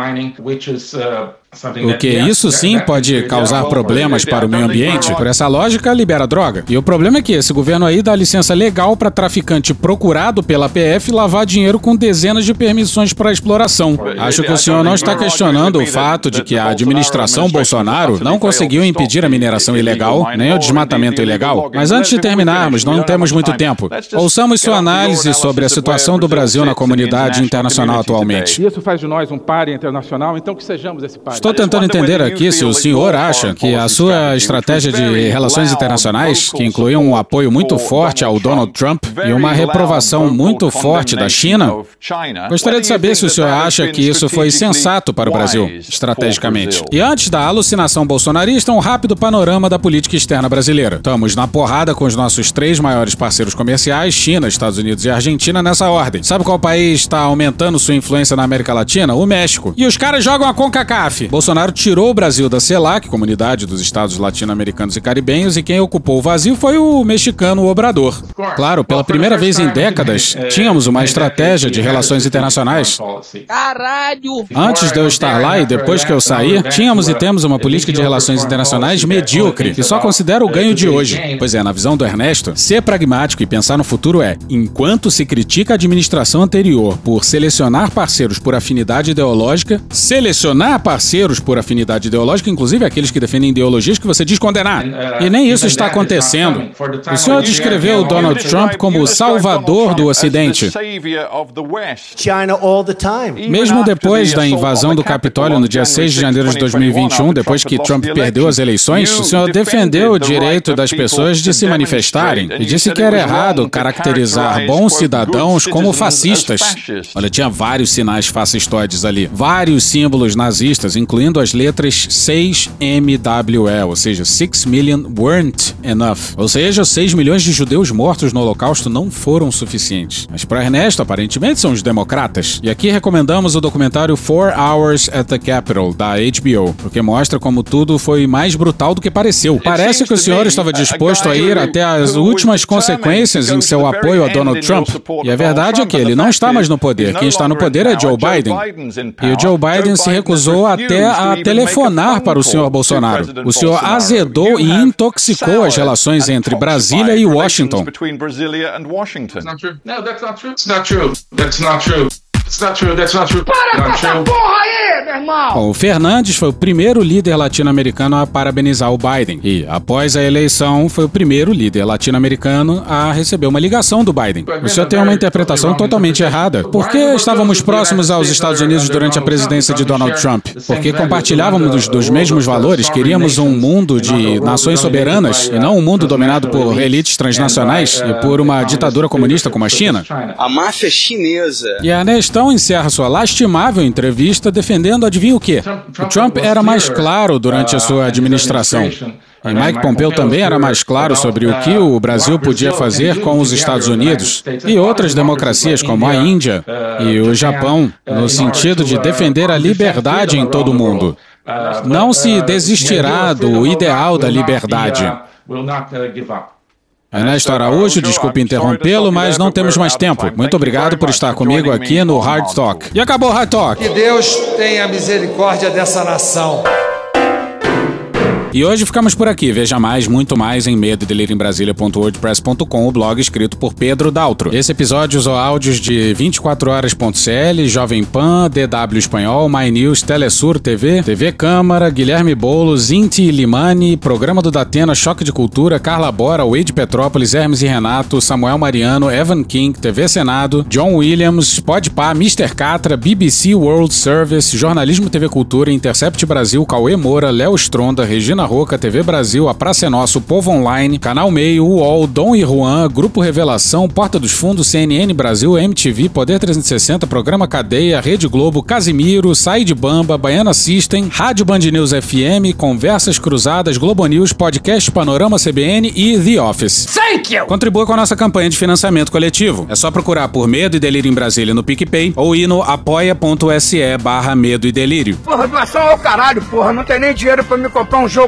O que isso sim pode causar problemas para o meio ambiente. Por essa lógica, libera droga. E o problema é que esse governo aí dá licença legal para traficante procurado pela PF lavar dinheiro com dezenas de permissões para exploração. Acho que o senhor não está questionando o fato de que a administração Bolsonaro não conseguiu impedir a mineração ilegal, nem o desmatamento ilegal. Mas antes de terminarmos, não temos muito tempo. Ouçamos sua análise sobre a situação do Brasil na comunidade internacional atualmente.
Isso faz de nós um páreo internacional, então que sejamos esse páreo.
Estou tentando entender aqui se o senhor acha que a sua estratégia de relações internacionais, que incluiu um apoio muito forte ao Donald Trump e uma reprovação muito forte da China, gostaria de saber se o senhor acha que isso foi sensato para o Brasil, estrategicamente. E antes da alucinação bolsonarista, um rápido panorama da política externa brasileira. Estamos na porrada com os nossos três maiores parceiros comerciais, China, Estados Unidos e Argentina, nessa ordem. Sabe qual país está aumentando sua influência na América Latina? O México. E os caras jogam a CONCACAF. Bolsonaro tirou o Brasil da CELAC, Comunidade dos Estados Latino-Americanos e Caribenhos, e quem ocupou o vazio foi o mexicano Obrador. Claro, pela primeira vez em décadas, tínhamos uma estratégia de relações internacionais.
Caralho!
Antes de eu estar lá e depois que eu sair, tínhamos e temos uma política de relações internacionais medíocre, que só considera o ganho de hoje. Pois é, na visão do Ernesto, ser pragmático e pensar no futuro é, enquanto se critica a administração anterior por selecionar parceiros por afinidade ideológica, selecionar parceiros por afinidade ideológica, inclusive aqueles que defendem ideologias que você diz condenar. E nem isso está acontecendo. O senhor descreveu Donald Trump como o salvador do Ocidente. Mesmo depois da invasão do Capitólio no dia 6 de janeiro de 2021, depois que Trump perdeu as eleições, o senhor defendeu o direito das pessoas de se manifestarem e disse que era errado caracterizar bons cidadãos como fascistas. Olha, tinha vários sinais fascistoides ali, vários símbolos nazistas, incluindo as letras 6MWE, ou seja, 6 million weren't enough. Ou seja, 6 milhões de judeus mortos no Holocausto não foram suficientes. Mas para Ernesto, aparentemente são os democratas. E aqui recomendamos o documentário Four Hours at the Capitol, da HBO, porque mostra como tudo foi mais brutal do que pareceu. Parece que o senhor estava disposto a ir até as últimas consequências em seu apoio a Donald Trump. E a verdade é que ele não está mais no poder. Quem está no poder é Joe Biden. E o Joe Biden se recusou até a telefonar para o senhor Bolsonaro. O senhor azedou e intoxicou as relações entre Brasília e Washington.
No, that's not true. It's not true. That's not true. It's not true. That's not true.
Para com essa porra aí, meu irmão!
Bom, o Fernandes foi o primeiro líder latino-americano a parabenizar o Biden. E, após a eleição, foi o primeiro líder latino-americano a receber uma ligação do Biden. O senhor tem uma interpretação totalmente errada. Por que estávamos próximos aos Estados Unidos durante a presidência de Donald Trump? Porque compartilhávamos dos, dos mesmos valores, queríamos um mundo de nações soberanas e não um mundo dominado por elites transnacionais e por uma ditadura comunista como a China.
A máfia chinesa.
E Ernestão encerra sua lastimável entrevista defendendo, adivinha o quê? O Trump era mais claro durante a sua administração. E Mike Pompeo também era mais claro sobre o que o Brasil podia fazer com os Estados Unidos e outras democracias como a Índia e o Japão, no sentido de defender a liberdade em todo o mundo. Não se desistirá do ideal da liberdade. Ernesto Araújo, desculpe interrompê-lo, mas não temos mais tempo. Muito obrigado por estar comigo aqui no Hard Talk. E acabou o Hard Talk.
Que Deus tenha misericórdia dessa nação.
E hoje ficamos por aqui. Veja mais, muito mais em medo o blog escrito por Pedro Daltro. Esse episódio usou áudios de 24 horas.cl, Jovem Pan, DW Espanhol, My News, Telesur TV, TV Câmara, Guilherme Boulos, Inti Limani, Programa do Datena, Choque de Cultura, Carla Bora, Wade Petrópolis, Hermes e Renato, Samuel Mariano, Evan King, TV Senado, John Williams, Podpah, Mr. Catra, BBC World Service, Jornalismo TV Cultura, Intercept Brasil, Cauê Moura, Léo Stronda, Regina Roca, TV Brasil, A Praça é Nosso, Povo Online, Canal Meio, UOL, Dom e Juan, Grupo Revelação, Porta dos Fundos, CNN Brasil, MTV, Poder 360, Programa Cadeia, Rede Globo, Casimiro, Sai de Bamba, Baiana System, Rádio Band News FM, Conversas Cruzadas, Globo News, Podcast Panorama CBN e The Office.
Thank you!
Contribua com a nossa campanha de financiamento coletivo. É só procurar por Medo e Delírio em Brasília no PicPay ou ir no apoia.se barra Medo e Delírio.
Porra, doação ao caralho, porra. Não tem nem dinheiro pra me comprar um jogo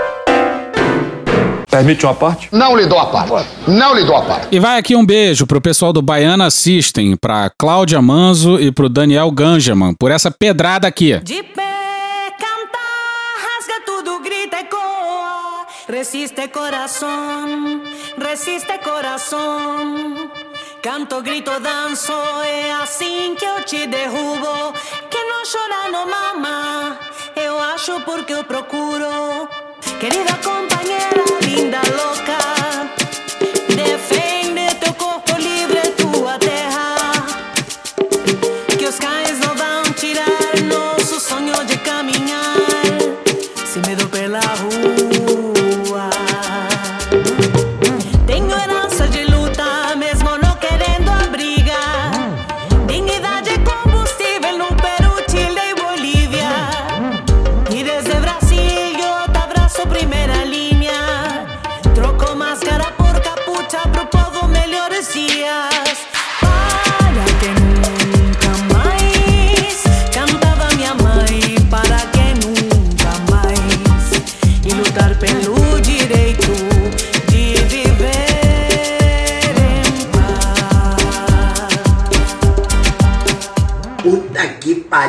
Permite uma parte?
Não lhe dou a parte. Não lhe dou a parte.
E vai aqui um beijo pro pessoal do Baiana System, pra Cláudia Manzo e pro Daniel Ganjaman, por essa pedrada aqui.
De pé, canta, rasga tudo, grita e coa. Resiste coração, resiste coração. Canto, grito, danço, é assim que eu te derrubo. Que não chora, não mama. Eu acho porque eu procuro. Querida compañera, linda loca,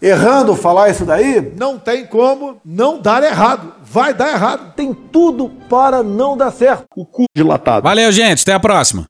errando falar isso daí?
Não tem como não dar errado. Vai dar errado. Tem tudo para não dar certo. O cu dilatado.
Valeu, gente. Até a próxima.